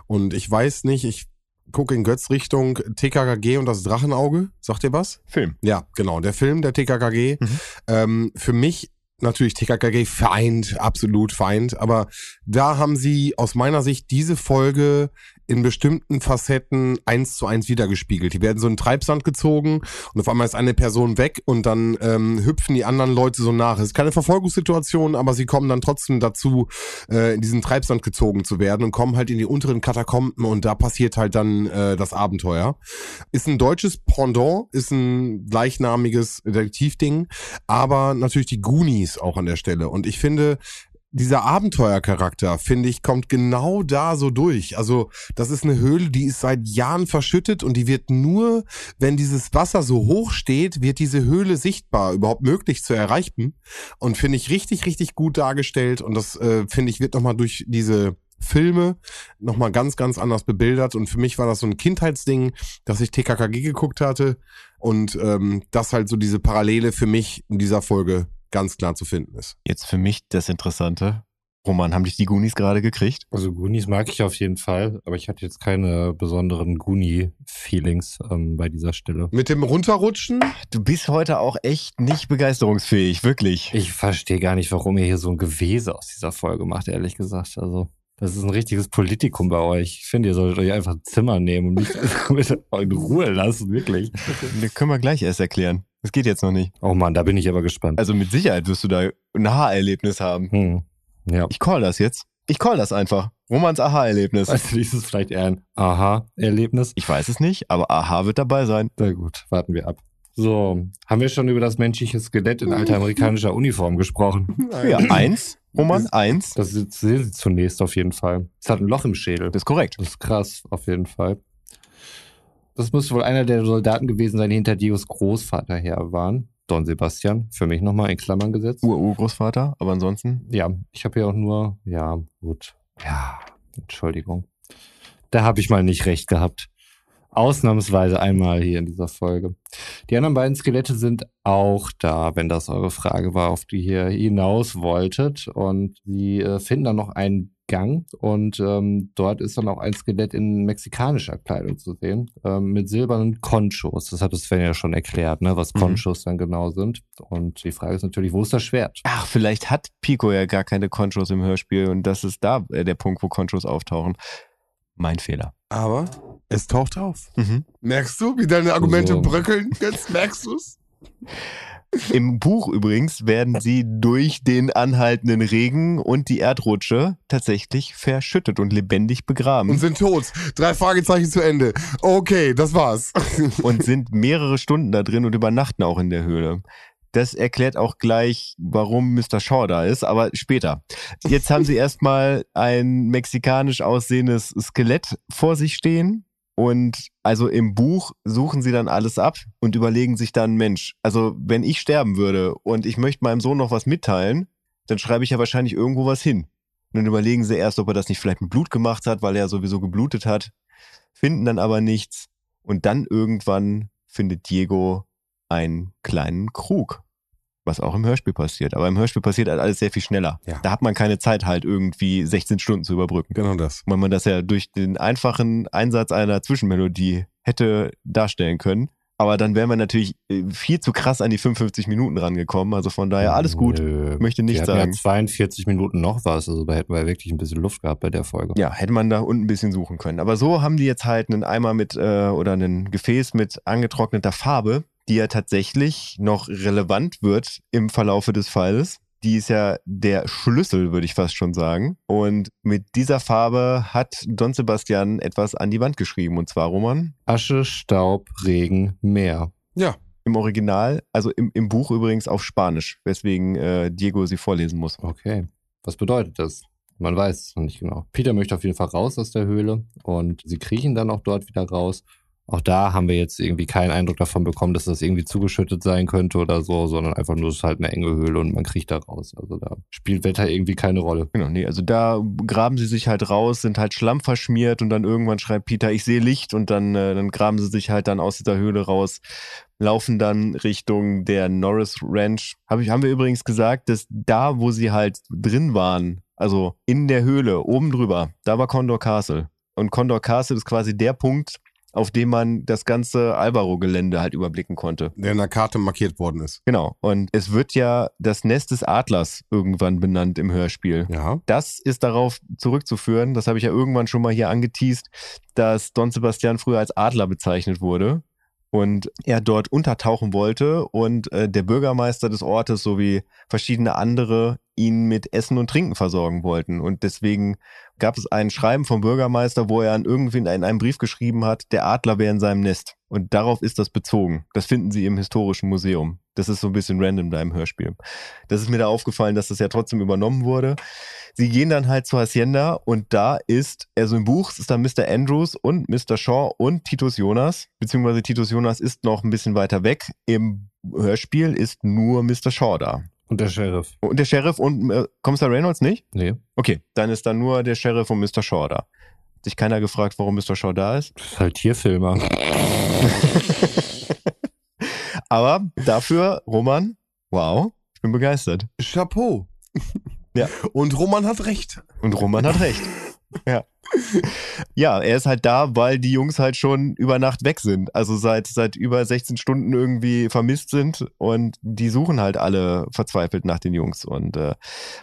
Und ich weiß nicht, ich gucke in Götz Richtung TKKG und das Drachenauge. Sagt ihr was? Film. Ja, genau. Der Film, der TKKG. Mhm. Ähm, für mich natürlich TKKG Feind, absolut Feind. Aber da haben sie aus meiner Sicht diese Folge in bestimmten Facetten eins zu eins wiedergespiegelt. Die werden so in Treibsand gezogen und auf einmal ist eine Person weg und dann ähm, hüpfen die anderen Leute so nach. Es ist keine Verfolgungssituation, aber sie kommen dann trotzdem dazu, äh, in diesen Treibsand gezogen zu werden und kommen halt in die unteren Katakomben und da passiert halt dann äh, das Abenteuer. Ist ein deutsches Pendant, ist ein gleichnamiges Detektivding, aber natürlich die Goonies auch an der Stelle. Und ich finde, dieser Abenteuercharakter, finde ich, kommt genau da so durch. Also, das ist eine Höhle, die ist seit Jahren verschüttet und die wird nur, wenn dieses Wasser so hoch steht, wird diese Höhle sichtbar, überhaupt möglich zu erreichen. Und finde ich richtig, richtig gut dargestellt. Und das, äh, finde ich, wird nochmal durch diese Filme nochmal ganz, ganz anders bebildert. Und für mich war das so ein Kindheitsding, dass ich TKKG geguckt hatte. Und ähm, das halt so diese Parallele für mich in dieser Folge ganz klar zu finden ist. Jetzt für mich das Interessante. Roman, haben dich die Goonies gerade gekriegt? Also Goonies mag ich auf jeden Fall, aber ich hatte jetzt keine besonderen Goonie-Feelings ähm, bei dieser Stelle. Mit dem Runterrutschen? Du bist heute auch echt nicht begeisterungsfähig, wirklich. Ich verstehe gar nicht, warum ihr hier so ein Gewese aus dieser Folge macht, ehrlich gesagt. Also, das ist ein richtiges Politikum bei euch. Ich finde, ihr solltet euch einfach ein Zimmer nehmen und mich in Ruhe lassen, wirklich. Das können wir gleich erst erklären. Das geht jetzt noch nicht. Oh Mann, da bin ich aber gespannt. Also mit Sicherheit wirst du da ein Aha-Erlebnis haben. Hm. Ja. Ich call das jetzt. Ich call das einfach. Romans Aha-Erlebnis. Also ist es vielleicht eher ein Aha-Erlebnis? Ich weiß es nicht, aber Aha wird dabei sein. Na gut, warten wir ab. So, haben wir schon über das menschliche Skelett in alter amerikanischer Uniform gesprochen? Ja, eins. Roman, eins. Das sehen Sie zunächst auf jeden Fall. Es hat ein Loch im Schädel. Das ist korrekt. Das ist krass, auf jeden Fall. Das muss wohl einer der Soldaten gewesen sein, die hinter Dios Großvater her waren. Don Sebastian, für mich nochmal in Klammern gesetzt. Ur-Urgroßvater, aber ansonsten. Ja, ich habe ja auch nur, ja, gut. Ja, Entschuldigung. Da habe ich mal nicht recht gehabt. Ausnahmsweise einmal hier in dieser Folge. Die anderen beiden Skelette sind auch da, wenn das eure Frage war, auf die ihr hinaus wolltet. Und sie äh, finden dann noch einen Gang und ähm, dort ist dann auch ein Skelett in mexikanischer Kleidung zu sehen, ähm, mit silbernen Conchos. Das hat es Sven ja schon erklärt, ne, was Mhm. Conchos dann genau sind. Und die Frage ist natürlich, wo ist das Schwert? Ach, vielleicht hat Pico ja gar keine Conchos im Hörspiel und das ist da äh, der Punkt, wo Conchos auftauchen. Mein Fehler. Aber es taucht auf. Mhm. Merkst du, wie deine Argumente So. bröckeln? Jetzt merkst du's? Im Buch übrigens werden sie durch den anhaltenden Regen und die Erdrutsche tatsächlich verschüttet und lebendig Und begraben sind tot. Drei Fragezeichen zu Ende. Okay, das war's. und sind mehrere Stunden da drin und übernachten auch in der Höhle. Das erklärt auch gleich, warum Mr. Shaw da ist, aber später. Jetzt haben sie erstmal ein mexikanisch aussehendes Skelett vor sich stehen. Und also im Buch suchen sie dann alles ab und überlegen sich dann, Mensch, also wenn ich sterben würde und ich möchte meinem Sohn noch was mitteilen, dann schreibe ich ja wahrscheinlich irgendwo was hin. Und dann überlegen sie erst, ob er das nicht vielleicht mit Blut gemacht hat, weil er sowieso geblutet hat, finden dann aber nichts. Und dann irgendwann findet Diego einen kleinen Krug. Was auch im Hörspiel passiert. Aber im Hörspiel passiert halt alles sehr viel schneller. Ja. Da hat man keine Zeit, halt irgendwie 16 Stunden zu überbrücken. Genau das. Weil man das ja durch den einfachen Einsatz einer Zwischenmelodie hätte darstellen können. Aber dann wären wir natürlich äh, viel zu krass an die 55 Minuten rangekommen. Also von daher alles gut. Nö. Möchte nicht sagen. ja 42 Minuten noch was, also da hätten wir wirklich ein bisschen Luft gehabt bei der Folge. Ja, hätte man da unten ein bisschen suchen können. Aber so haben die jetzt halt einen Eimer mit äh, oder ein Gefäß mit angetrockneter Farbe, die ja tatsächlich noch relevant wird im Verlaufe des Falles. Die ist ja der Schlüssel, würde ich fast schon sagen. Und mit dieser Farbe hat Don Sebastian etwas an die Wand geschrieben. Und zwar, Roman? Asche, Staub, Regen, Meer. Ja. Im Original, also im, im Buch übrigens auf Spanisch, weswegen äh, Diego sie vorlesen muss. Okay. Was bedeutet das? Man weiß es noch nicht genau. Peter möchte auf jeden Fall raus aus der Höhle und sie kriechen dann auch dort wieder raus. Auch da haben wir jetzt irgendwie keinen Eindruck davon bekommen, dass das irgendwie zugeschüttet sein könnte oder so, sondern einfach nur, es ist halt eine enge Höhle und man kriecht da raus. Also da spielt Wetter irgendwie keine Rolle. Genau, nee, also da graben sie sich halt raus, sind halt Schlamm verschmiert und dann irgendwann schreibt Peter, ich sehe Licht und dann, äh, dann graben sie sich halt dann aus dieser Höhle raus, laufen dann Richtung der Norris Ranch. Hab ich, haben wir übrigens gesagt, dass da, wo sie halt drin waren, also in der Höhle, oben drüber, da war Condor Castle. Und Condor Castle ist quasi der Punkt, auf dem man das ganze Albaro-Gelände halt überblicken konnte. Der in der Karte markiert worden ist. Genau. Und es wird ja das Nest des Adlers irgendwann benannt im Hörspiel. Ja. Das ist darauf zurückzuführen, das habe ich ja irgendwann schon mal hier angeteased, dass Don Sebastian früher als Adler bezeichnet wurde und er dort untertauchen wollte und äh, der Bürgermeister des Ortes sowie verschiedene andere ihn mit Essen und Trinken versorgen wollten. Und deswegen gab es ein Schreiben vom Bürgermeister, wo er an irgendwen in einem Brief geschrieben hat, der Adler wäre in seinem Nest. Und darauf ist das bezogen. Das finden Sie im Historischen Museum. Das ist so ein bisschen random da im Hörspiel. Das ist mir da aufgefallen, dass das ja trotzdem übernommen wurde. Sie gehen dann halt zur Hacienda und da ist, also im Buch ist da Mr. Andrews und Mr. Shaw und Titus Jonas, beziehungsweise Titus Jonas ist noch ein bisschen weiter weg. Im Hörspiel ist nur Mr. Shaw da. Und der Sheriff. Und der Sheriff und äh, Kommissar Reynolds nicht? Nee. Okay, dann ist da nur der Sheriff und Mr. Shaw da. Hat sich keiner gefragt, warum Mr. Shaw da ist. Das ist halt Tierfilmer. Aber dafür, Roman, wow, ich bin begeistert. Chapeau. Ja. Und Roman hat recht. Und Roman hat recht. Ja. Ja, er ist halt da, weil die Jungs halt schon über Nacht weg sind. Also seit, seit über 16 Stunden irgendwie vermisst sind und die suchen halt alle verzweifelt nach den Jungs. Und äh,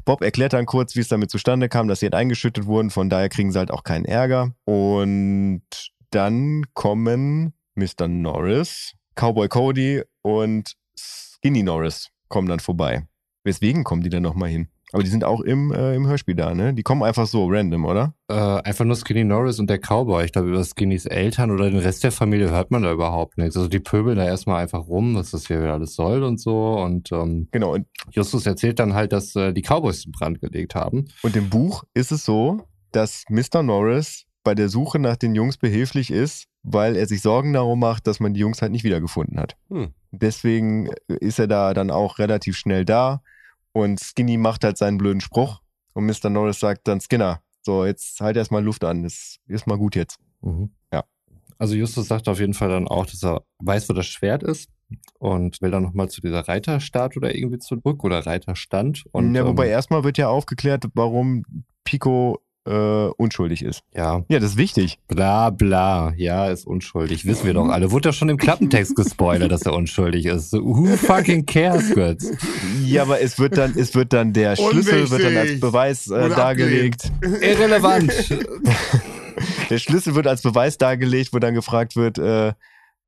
Bob erklärt dann kurz, wie es damit zustande kam, dass sie halt eingeschüttet wurden. Von daher kriegen sie halt auch keinen Ärger. Und dann kommen Mr. Norris, Cowboy Cody und Skinny Norris kommen dann vorbei. Weswegen kommen die denn nochmal hin? Aber die sind auch im, äh, im Hörspiel da, ne? Die kommen einfach so random, oder? Äh, einfach nur Skinny Norris und der Cowboy. Ich glaube, über Skinnys Eltern oder den Rest der Familie hört man da überhaupt nichts. Also die pöbeln da erstmal einfach rum, was das hier alles soll und so. Und ähm, Genau. Und, Justus erzählt dann halt, dass äh, die Cowboys in Brand gelegt haben. und im Buch ist es so, dass Mr. Norris bei der Suche nach den Jungs behilflich ist, weil er sich Sorgen darum macht, dass man die Jungs halt nicht wiedergefunden hat. Hm. Deswegen ist er da dann auch relativ schnell da und Skinny macht halt seinen blöden Spruch und Mr. Norris sagt dann Skinner, so jetzt halt erstmal Luft an, das ist mal gut jetzt. Ja. Also Justus sagt auf jeden Fall dann auch, dass er weiß, wo das Schwert ist und will dann nochmal zu dieser Reiterstatue oder irgendwie zurück oder Reiterstand. Und, ja, wobei ähm, erstmal wird ja aufgeklärt, warum Pico äh, unschuldig ist. ja, Ja, das ist wichtig. bla bla, ja, ist unschuldig. Wissen wir doch alle. Wurde ja schon im Klappentext gespoilert, dass er unschuldig ist. So, Who fucking cares, Götz? Ja, aber es wird dann, es wird dann der Schlüssel wird dann als. Beweis äh, dargelegt. Irrelevant. Der Schlüssel wird als Beweis dargelegt, wo dann gefragt wird, äh,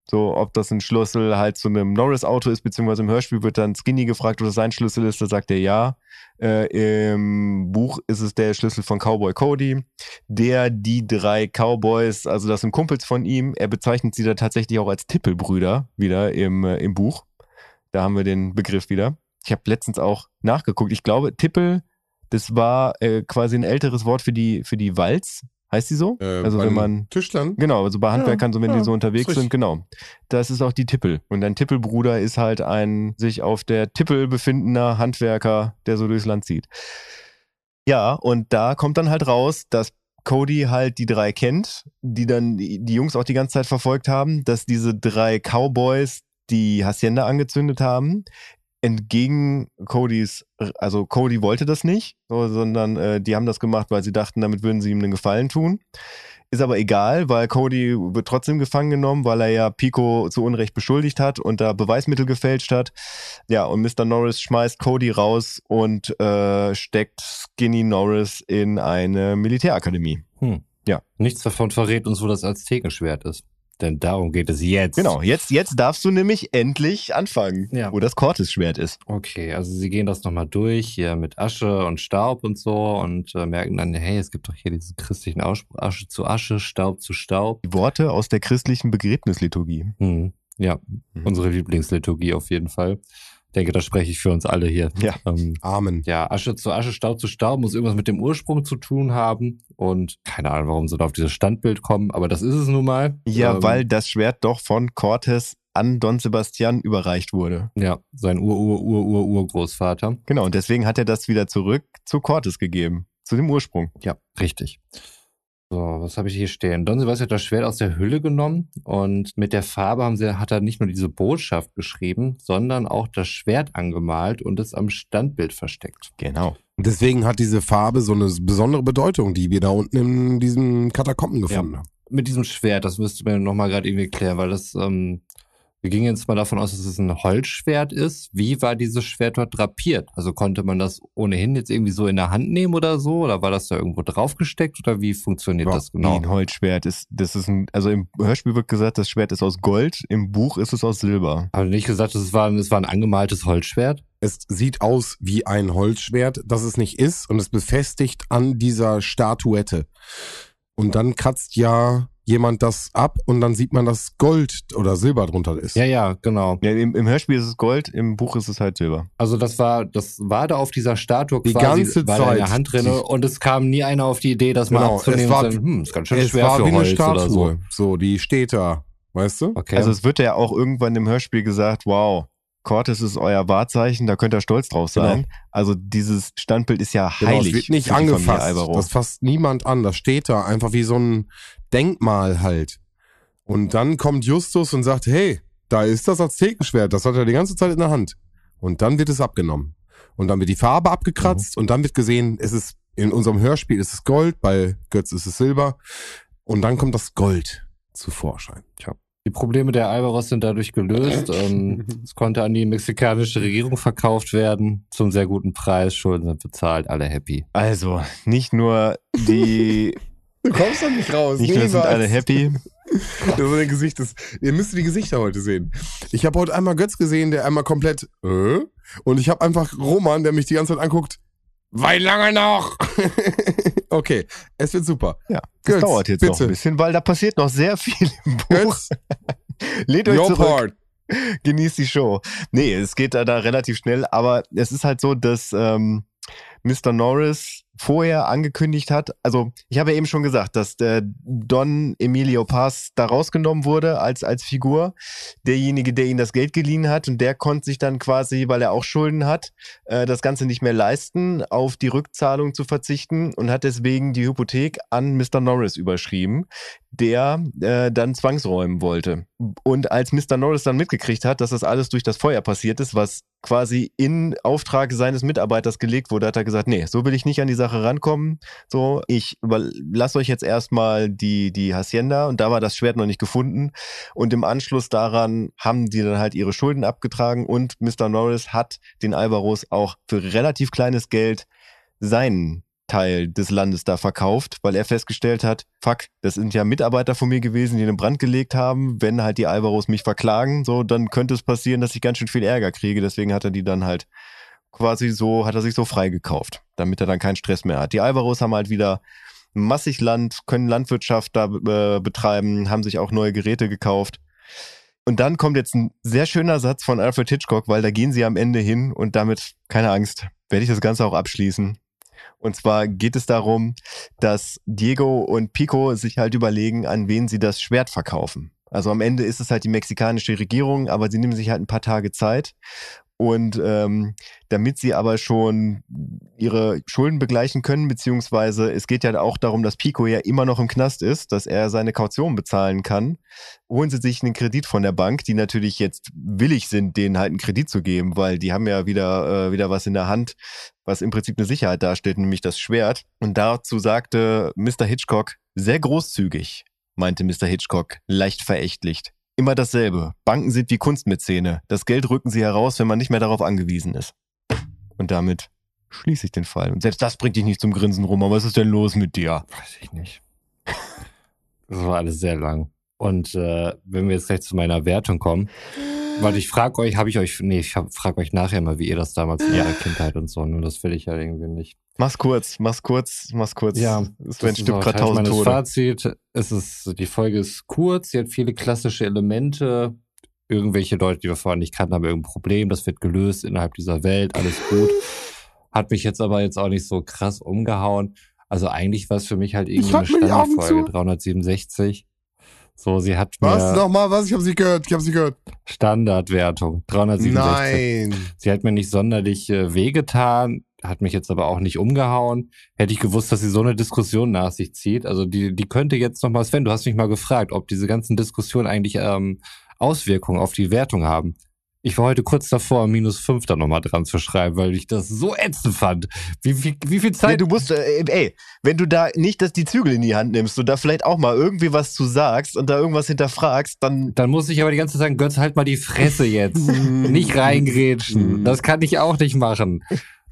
so ob das ein Schlüssel halt zu einem Norris-Auto ist, beziehungsweise im Hörspiel wird dann Skinny gefragt, ob das sein Schlüssel ist, da sagt er ja. Äh, Im Buch ist es der Schlüssel von Cowboy Cody, der die drei Cowboys, also das sind Kumpels von ihm, er bezeichnet sie da tatsächlich auch als Tippelbrüder wieder im, äh, im Buch. Da haben wir den Begriff wieder. Ich habe letztens auch nachgeguckt. Ich glaube, Tippel, das war äh, quasi ein älteres Wort für die, für die Walz. Heißt die so? Äh, also bei wenn man Tischlern. Genau, also bei Handwerkern, so wenn ja, die so unterwegs sind, genau. Das ist auch die Tippel. Und ein Tippelbruder ist halt ein sich auf der Tippel befindender Handwerker, der so durchs Land zieht. Ja, und da kommt dann halt raus, dass Cody halt die drei kennt, die dann die die Jungs auch die ganze Zeit verfolgt haben, dass diese drei Cowboys die Hacienda angezündet haben. Entgegen Codys, also Cody wollte das nicht, so, sondern äh, die haben das gemacht, weil sie dachten, damit würden sie ihm einen Gefallen tun. Ist aber egal, weil Cody wird trotzdem gefangen genommen, weil er ja Pico zu Unrecht beschuldigt hat und da Beweismittel gefälscht hat. Ja, und Mr. Norris schmeißt Cody raus und äh, steckt Skinny Norris in eine Militärakademie. Hm. Ja. Nichts davon verrät uns, wo das Aztekenschwert ist. Denn darum geht es jetzt. Genau, jetzt, jetzt darfst du nämlich endlich anfangen, Ja. wo das Cortes-Schwert ist. Okay, also sie gehen das nochmal durch, hier mit Asche und Staub und so und äh, merken dann, hey, es gibt doch hier diesen christlichen Ausspruch, Asche zu Asche, Staub zu Staub. Die Worte aus der christlichen Begräbnisliturgie. Hm, ja, Mhm. unsere Lieblingsliturgie auf jeden Fall. Ich denke, da spreche ich für uns alle hier. Ja. Ähm, Amen. ja, Asche zu Asche, Staub zu Staub muss irgendwas mit dem Ursprung zu tun haben und keine Ahnung, warum sie da auf dieses Standbild kommen, aber das ist es nun mal. Ja, Ähm, weil das Schwert doch von Cortes an Don Sebastian überreicht wurde. Ja, sein Ur-Ur-Ur-Ur-Urgroßvater. Genau, und deswegen hat er das wieder zurück zu Cortes gegeben. Zu dem Ursprung. Ja, richtig. So, was habe ich hier stehen? Don Sebastian hat das Schwert aus der Hülle genommen und mit der Farbe haben sie, hat er nicht nur diese Botschaft geschrieben, sondern auch das Schwert angemalt und es am Standbild versteckt. Genau. Deswegen hat diese Farbe so eine besondere Bedeutung, die wir da unten in diesen Katakomben gefunden haben. Mit diesem Schwert, das müsste mir nochmal gerade irgendwie klären, weil das, ähm, wir gingen jetzt mal davon aus, dass es ein Holzschwert ist. Wie war dieses Schwert dort drapiert? Also konnte man das ohnehin jetzt irgendwie so in der Hand nehmen oder so? Oder war das da irgendwo draufgesteckt? Oder wie funktioniert Ja, das Wie genau? ein Holzschwert ist, das ist ein, also im Hörspiel wird gesagt, das Schwert ist aus Gold, im Buch ist es aus Silber. Haben die nicht gesagt, es war, es war ein angemaltes Holzschwert? Es sieht aus wie ein Holzschwert, das es nicht ist und es befestigt an dieser Statuette. Und dann kratzt ja jemand das ab und dann sieht man, dass Gold oder Silber drunter ist. Ja, ja, genau. Ja, im, im Hörspiel ist es Gold, im Buch ist es halt Silber. Also das war, das war da auf dieser Statue Die quasi, ganze war da in der Zeit. Hand drinne Die- und es kam nie einer auf die Idee, das mal Genau, abzunehmen es war- sagen, hm, ist ganz schön es schwer war für wie eine Holz Statue. oder so. So, die steht da, weißt du? Okay. Also es wird ja auch irgendwann im Hörspiel gesagt, wow, Cortes ist euer Wahrzeichen, da könnt ihr stolz drauf sein. Also dieses Standbild ist ja Genau, heilig. es wird nicht angefasst. Das fasst niemand an. Das steht da einfach wie so ein Denkmal halt. Und dann kommt Justus und sagt, hey, da ist das Aztekenschwert. Das hat er die ganze Zeit in der Hand. Und dann wird es abgenommen. Und dann wird die Farbe abgekratzt und dann wird gesehen, es ist in unserem Hörspiel ist es Gold, bei Götz ist es Silber. Und dann kommt das Gold zu Vorschein. Die Probleme der Alvaros sind dadurch gelöst. ähm, es konnte an die mexikanische Regierung verkauft werden, zum sehr guten Preis. Schulden sind bezahlt, alle happy. Also, nicht nur die, Du kommst doch nicht raus. nicht nur sind alle happy. Das ist ein Gesicht, das, ihr müsst die Gesichter heute sehen. Ich habe heute einmal Götz gesehen, der einmal komplett, äh? Und ich habe einfach Roman, der mich die ganze Zeit anguckt. Wie lange noch? okay, es wird super. Ja, das Götz, dauert jetzt noch bitte. ein bisschen, weil da passiert noch sehr viel im Buch. Götz, Lehnt euch your zurück. part. genießt die Show. Nee, es geht da, da relativ schnell, aber es ist halt so, dass ähm, Mr. Norris vorher angekündigt hat, also ich habe ja eben schon gesagt, dass der Don Emilio Paz da rausgenommen wurde als, als Figur, derjenige, der ihm das Geld geliehen hat und der konnte sich dann quasi, weil er auch Schulden hat, äh, das Ganze nicht mehr leisten, auf die Rückzahlung zu verzichten und hat deswegen die Hypothek an Mr. Norris überschrieben, der äh, dann zwangsräumen wollte. Und als Mr. Norris dann mitgekriegt hat, dass das alles durch das Feuer passiert ist, was quasi in Auftrag seines Mitarbeiters gelegt wurde, hat er gesagt, nee, so will ich nicht an die Sache rankommen. So, ich lasse euch jetzt erstmal die, die Hacienda und da war das Schwert noch nicht gefunden. Und im Anschluss daran haben die dann halt ihre Schulden abgetragen und Mr. Norris hat den Alvaros auch für relativ kleines Geld seinen Teil des Landes da verkauft, weil er festgestellt hat, fuck, das sind ja Mitarbeiter von mir gewesen, die einen Brand gelegt haben. Wenn halt die Alvaros mich verklagen, so, dann könnte es passieren, dass ich ganz schön viel Ärger kriege. Deswegen hat er die dann halt quasi so, hat er sich so freigekauft, damit er dann keinen Stress mehr hat. Die Alvaros haben halt wieder massig Land, können Landwirtschaft da äh, betreiben, haben sich auch neue Geräte gekauft. Und dann kommt jetzt ein sehr schöner Satz von Alfred Hitchcock, weil da gehen sie am Ende hin und damit, keine Angst, werde ich das Ganze auch abschließen. Und zwar geht es darum, dass Diego und Pico sich halt überlegen, an wen sie das Schwert verkaufen. Also am Ende ist es halt die mexikanische Regierung, aber sie nehmen sich halt ein paar Tage Zeit. Und ähm, damit sie aber schon ihre Schulden begleichen können, beziehungsweise es geht ja auch darum, dass Pico ja immer noch im Knast ist, dass er seine Kaution bezahlen kann, holen sie sich einen Kredit von der Bank, die natürlich jetzt willig sind, denen halt einen Kredit zu geben, weil die haben ja wieder, äh, wieder was in der Hand, was im Prinzip eine Sicherheit darstellt, nämlich das Schwert. Und dazu sagte Mr. Hitchcock sehr großzügig, meinte Mr. Hitchcock, leicht verächtlich. Immer dasselbe. Banken sind wie Kunstmäzene. Das Geld rücken sie heraus, wenn man nicht mehr darauf angewiesen ist. Und damit schließe ich den Fall. Und selbst das bringt dich nicht zum Grinsen rum. Aber was ist denn los mit dir? Weiß ich nicht. Das war alles sehr lang. Und äh, wenn wir jetzt gleich zu meiner Wertung kommen, Warte, ich frage euch, habe ich euch, nee, ich frage euch nachher mal, wie ihr das damals in eurer Kindheit und so, nur das will ich ja irgendwie nicht. Mach's kurz, mach's kurz, mach's kurz. Ja, es wäre ein Stück grad tausend Tode. Fazit, es ist, die Folge ist kurz, sie hat viele klassische Elemente, irgendwelche Leute, die wir vorher nicht kannten, haben irgendein Problem, das wird gelöst innerhalb dieser Welt, alles gut. Hat mich jetzt aber jetzt auch nicht so krass umgehauen. Also eigentlich war es für mich halt irgendwie eine Standardfolge, 367. So, sie hat Was? mir... Was? Nochmal, was? Ich habe sie gehört, ich habe sie gehört. Standardwertung, 367. Nein. Sie hat mir nicht sonderlich äh, wehgetan, hat mich jetzt aber auch nicht umgehauen. Hätte ich gewusst, dass sie so eine Diskussion nach sich zieht. Also die, die könnte jetzt nochmal, Sven, du hast mich mal gefragt, ob diese ganzen Diskussionen eigentlich ähm, Auswirkungen auf die Wertung haben. Ich war heute kurz davor, minus fünf da nochmal dran zu schreiben, weil ich das so ätzend fand. Wie, wie, wie viel Zeit. Nee, du musst, äh, ey, wenn du da nicht dass die Zügel in die Hand nimmst und da vielleicht auch mal irgendwie was zu sagst und da irgendwas hinterfragst, dann. Dann muss ich aber die ganze Zeit sagen, Götz, halt mal die Fresse jetzt. nicht reingrätschen. Das kann ich auch nicht machen.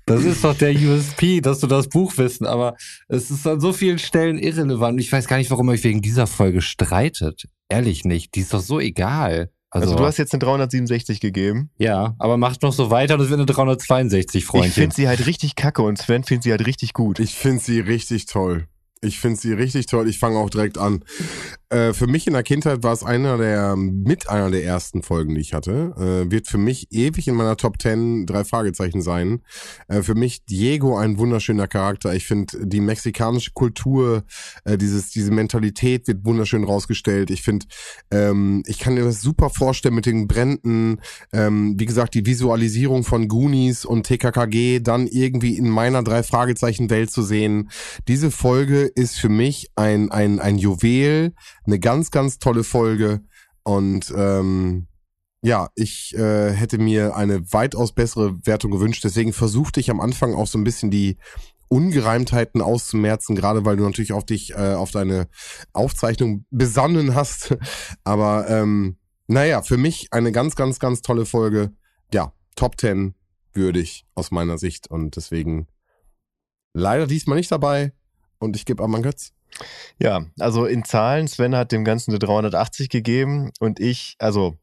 Das ist doch der USP, dass du das Buch wissen, aber es ist an so vielen Stellen irrelevant. Ich weiß gar nicht, warum ihr euch wegen dieser Folge streitet. Ehrlich nicht. Die ist doch so egal. Also, also, du hast jetzt eine 367 gegeben. Ja, aber macht noch so weiter, das wird eine 362, Freundchen. Ich finde sie halt richtig kacke und Sven findet sie halt richtig gut. Ich finde sie richtig toll. Ich finde sie richtig toll. Ich fange auch direkt an. Äh, für mich in der Kindheit war es einer der, mit einer der ersten Folgen, die ich hatte. Äh, wird für mich ewig in meiner Top 10 drei Fragezeichen sein. Äh, für mich Diego ein wunderschöner Charakter. Ich finde die mexikanische Kultur, äh, dieses, diese Mentalität wird wunderschön rausgestellt. Ich finde, ähm, ich kann mir das super vorstellen mit den Bränden. Ähm, wie gesagt, die Visualisierung von Goonies und TKKG dann irgendwie in meiner drei Fragezeichen Welt zu sehen. Diese Folge ist für mich ein, ein, ein Juwel, eine ganz, ganz tolle Folge. Und ähm, ja, ich äh, hätte mir eine weitaus bessere Wertung gewünscht. Deswegen versuchte ich am Anfang auch so ein bisschen die Ungereimtheiten auszumerzen, gerade weil du natürlich auf dich, äh, auf deine Aufzeichnung besonnen hast. Aber ähm, naja, für mich eine ganz, ganz, ganz tolle Folge. Ja, Top 10 würdig aus meiner Sicht. Und deswegen leider diesmal nicht dabei. Und ich gebe Amman Götz. Ja, also in Zahlen, Sven hat dem Ganzen eine 380 gegeben und ich, also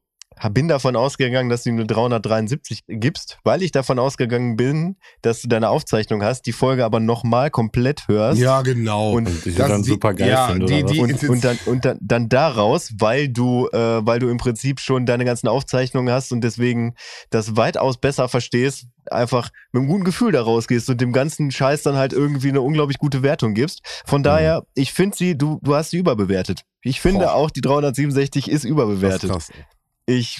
bin davon ausgegangen, dass du ihm eine 373 gibst, weil ich davon ausgegangen bin, dass du deine Aufzeichnung hast, die Folge aber nochmal komplett hörst. Ja, genau. Und, und ich das dann super geil ja, finde, die, die, und, und, dann, und dann, dann daraus, weil du, äh, weil du im Prinzip schon deine ganzen Aufzeichnungen hast und deswegen das weitaus besser verstehst, einfach mit einem guten Gefühl da rausgehst und dem ganzen Scheiß dann halt irgendwie eine unglaublich gute Wertung gibst. Von daher, mhm. ich finde sie, du, du hast sie überbewertet. Ich finde Boah. auch, die 367 ist überbewertet. Das ist krass ich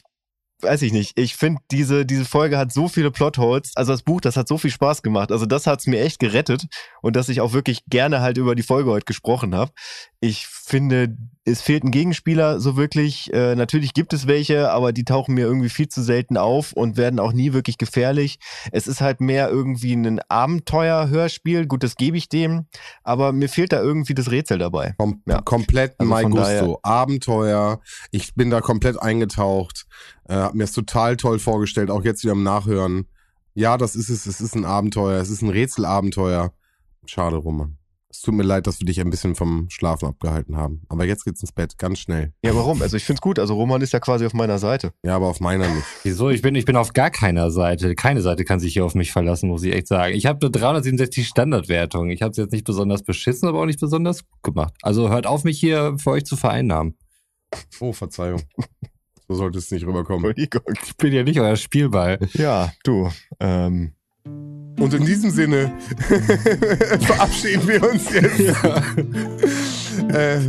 weiß ich nicht. Ich finde, diese, diese Folge hat so viele Plotholes. Also das Buch, das hat so viel Spaß gemacht. Also das hat's mir echt gerettet. Und dass ich auch wirklich gerne halt über die Folge heute gesprochen habe. Ich finde, es fehlt ein Gegenspieler so wirklich. Äh, natürlich gibt es welche, aber die tauchen mir irgendwie viel zu selten auf und werden auch nie wirklich gefährlich. Es ist halt mehr irgendwie ein Abenteuer-Hörspiel. Gut, das gebe ich dem. Aber mir fehlt da irgendwie das Rätsel dabei. Kom ja. Komplett also mein Gusto. Abenteuer. Ich bin da komplett eingetaucht. Äh, hab mir das total toll vorgestellt, auch jetzt wieder im Nachhören. Ja, das ist es. Es ist ein Abenteuer. Es ist ein Rätselabenteuer. Schade, Roman. Es tut mir leid, dass wir dich ein bisschen vom Schlafen abgehalten haben. Aber jetzt geht's ins Bett, ganz schnell. Ja, warum? Also ich find's gut. Also Roman ist ja quasi auf meiner Seite. Ja, aber auf meiner nicht. Wieso? Ich bin, ich bin auf gar keiner Seite. Keine Seite kann sich hier auf mich verlassen, muss ich echt sagen. Ich habe eine 367 Standardwertung. Ich habe es jetzt nicht besonders beschissen, aber auch nicht besonders gut gemacht. Also hört auf, mich hier für euch zu vereinnahmen. Oh, Verzeihung. So sollte es nicht rüberkommen. Ich bin ja nicht euer Spielball. Ja, du. Ähm, und in diesem Sinne verabschieden wir uns jetzt. Ja. äh,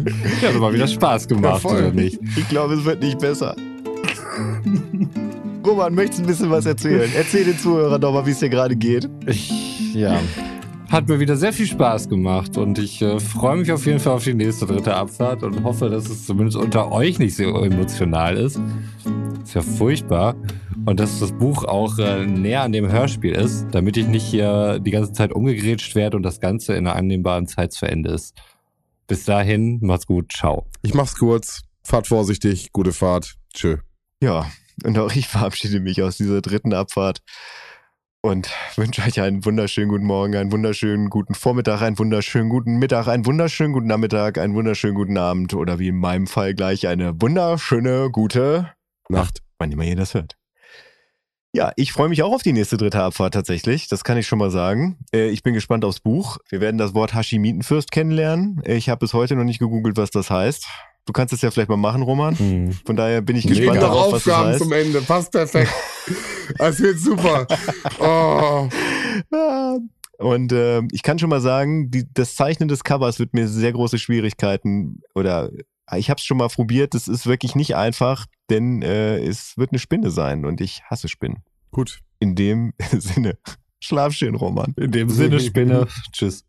ja, hat mal wieder Spaß gemacht, oder nicht? Ich glaube, es wird nicht besser. Roman, möchtest du ein bisschen was erzählen? Erzähl den Zuhörern doch mal, wie es dir gerade geht. Ich, ja. Hat mir wieder sehr viel Spaß gemacht und ich äh, freue mich auf jeden Fall auf die nächste dritte Abfahrt und hoffe, dass es zumindest unter euch nicht so emotional ist. Ist ja furchtbar. Und dass das Buch auch äh, näher an dem Hörspiel ist, damit ich nicht hier die ganze Zeit umgegrätscht werde und das Ganze in einer annehmbaren Zeit zu Ende ist. Bis dahin, macht's gut, ciao. Ich mach's kurz, fahrt vorsichtig, gute Fahrt, tschö. Ja, und auch ich verabschiede mich aus dieser dritten Abfahrt. Und wünsche euch einen wunderschönen guten Morgen, einen wunderschönen guten Vormittag, einen wunderschönen guten Mittag, einen wunderschönen guten Nachmittag, einen wunderschönen guten Abend oder wie in meinem Fall gleich eine wunderschöne gute Nacht, wann immer ihr das hört. Ja, ich freue mich auch auf die nächste dritte Abfahrt tatsächlich. Das kann ich schon mal sagen. Äh, ich bin gespannt aufs Buch. Wir werden das Wort Hashimitenfürst kennenlernen. Ich habe bis heute noch nicht gegoogelt, was das heißt. Du kannst es ja vielleicht mal machen, Roman. Hm. Von daher bin ich Mega gespannt darauf, was das Aufgaben heißt. zum Ende. Passt perfekt. Das wird super. Oh. Und äh, ich kann schon mal sagen, die, das Zeichnen des Covers wird mir sehr große Schwierigkeiten oder ich habe es schon mal probiert. Das ist wirklich nicht einfach, denn äh, es wird eine Spinne sein und ich hasse Spinnen. Gut. In dem Sinne, schlaf schön, Roman. In dem Sinne, Spinne. Tschüss.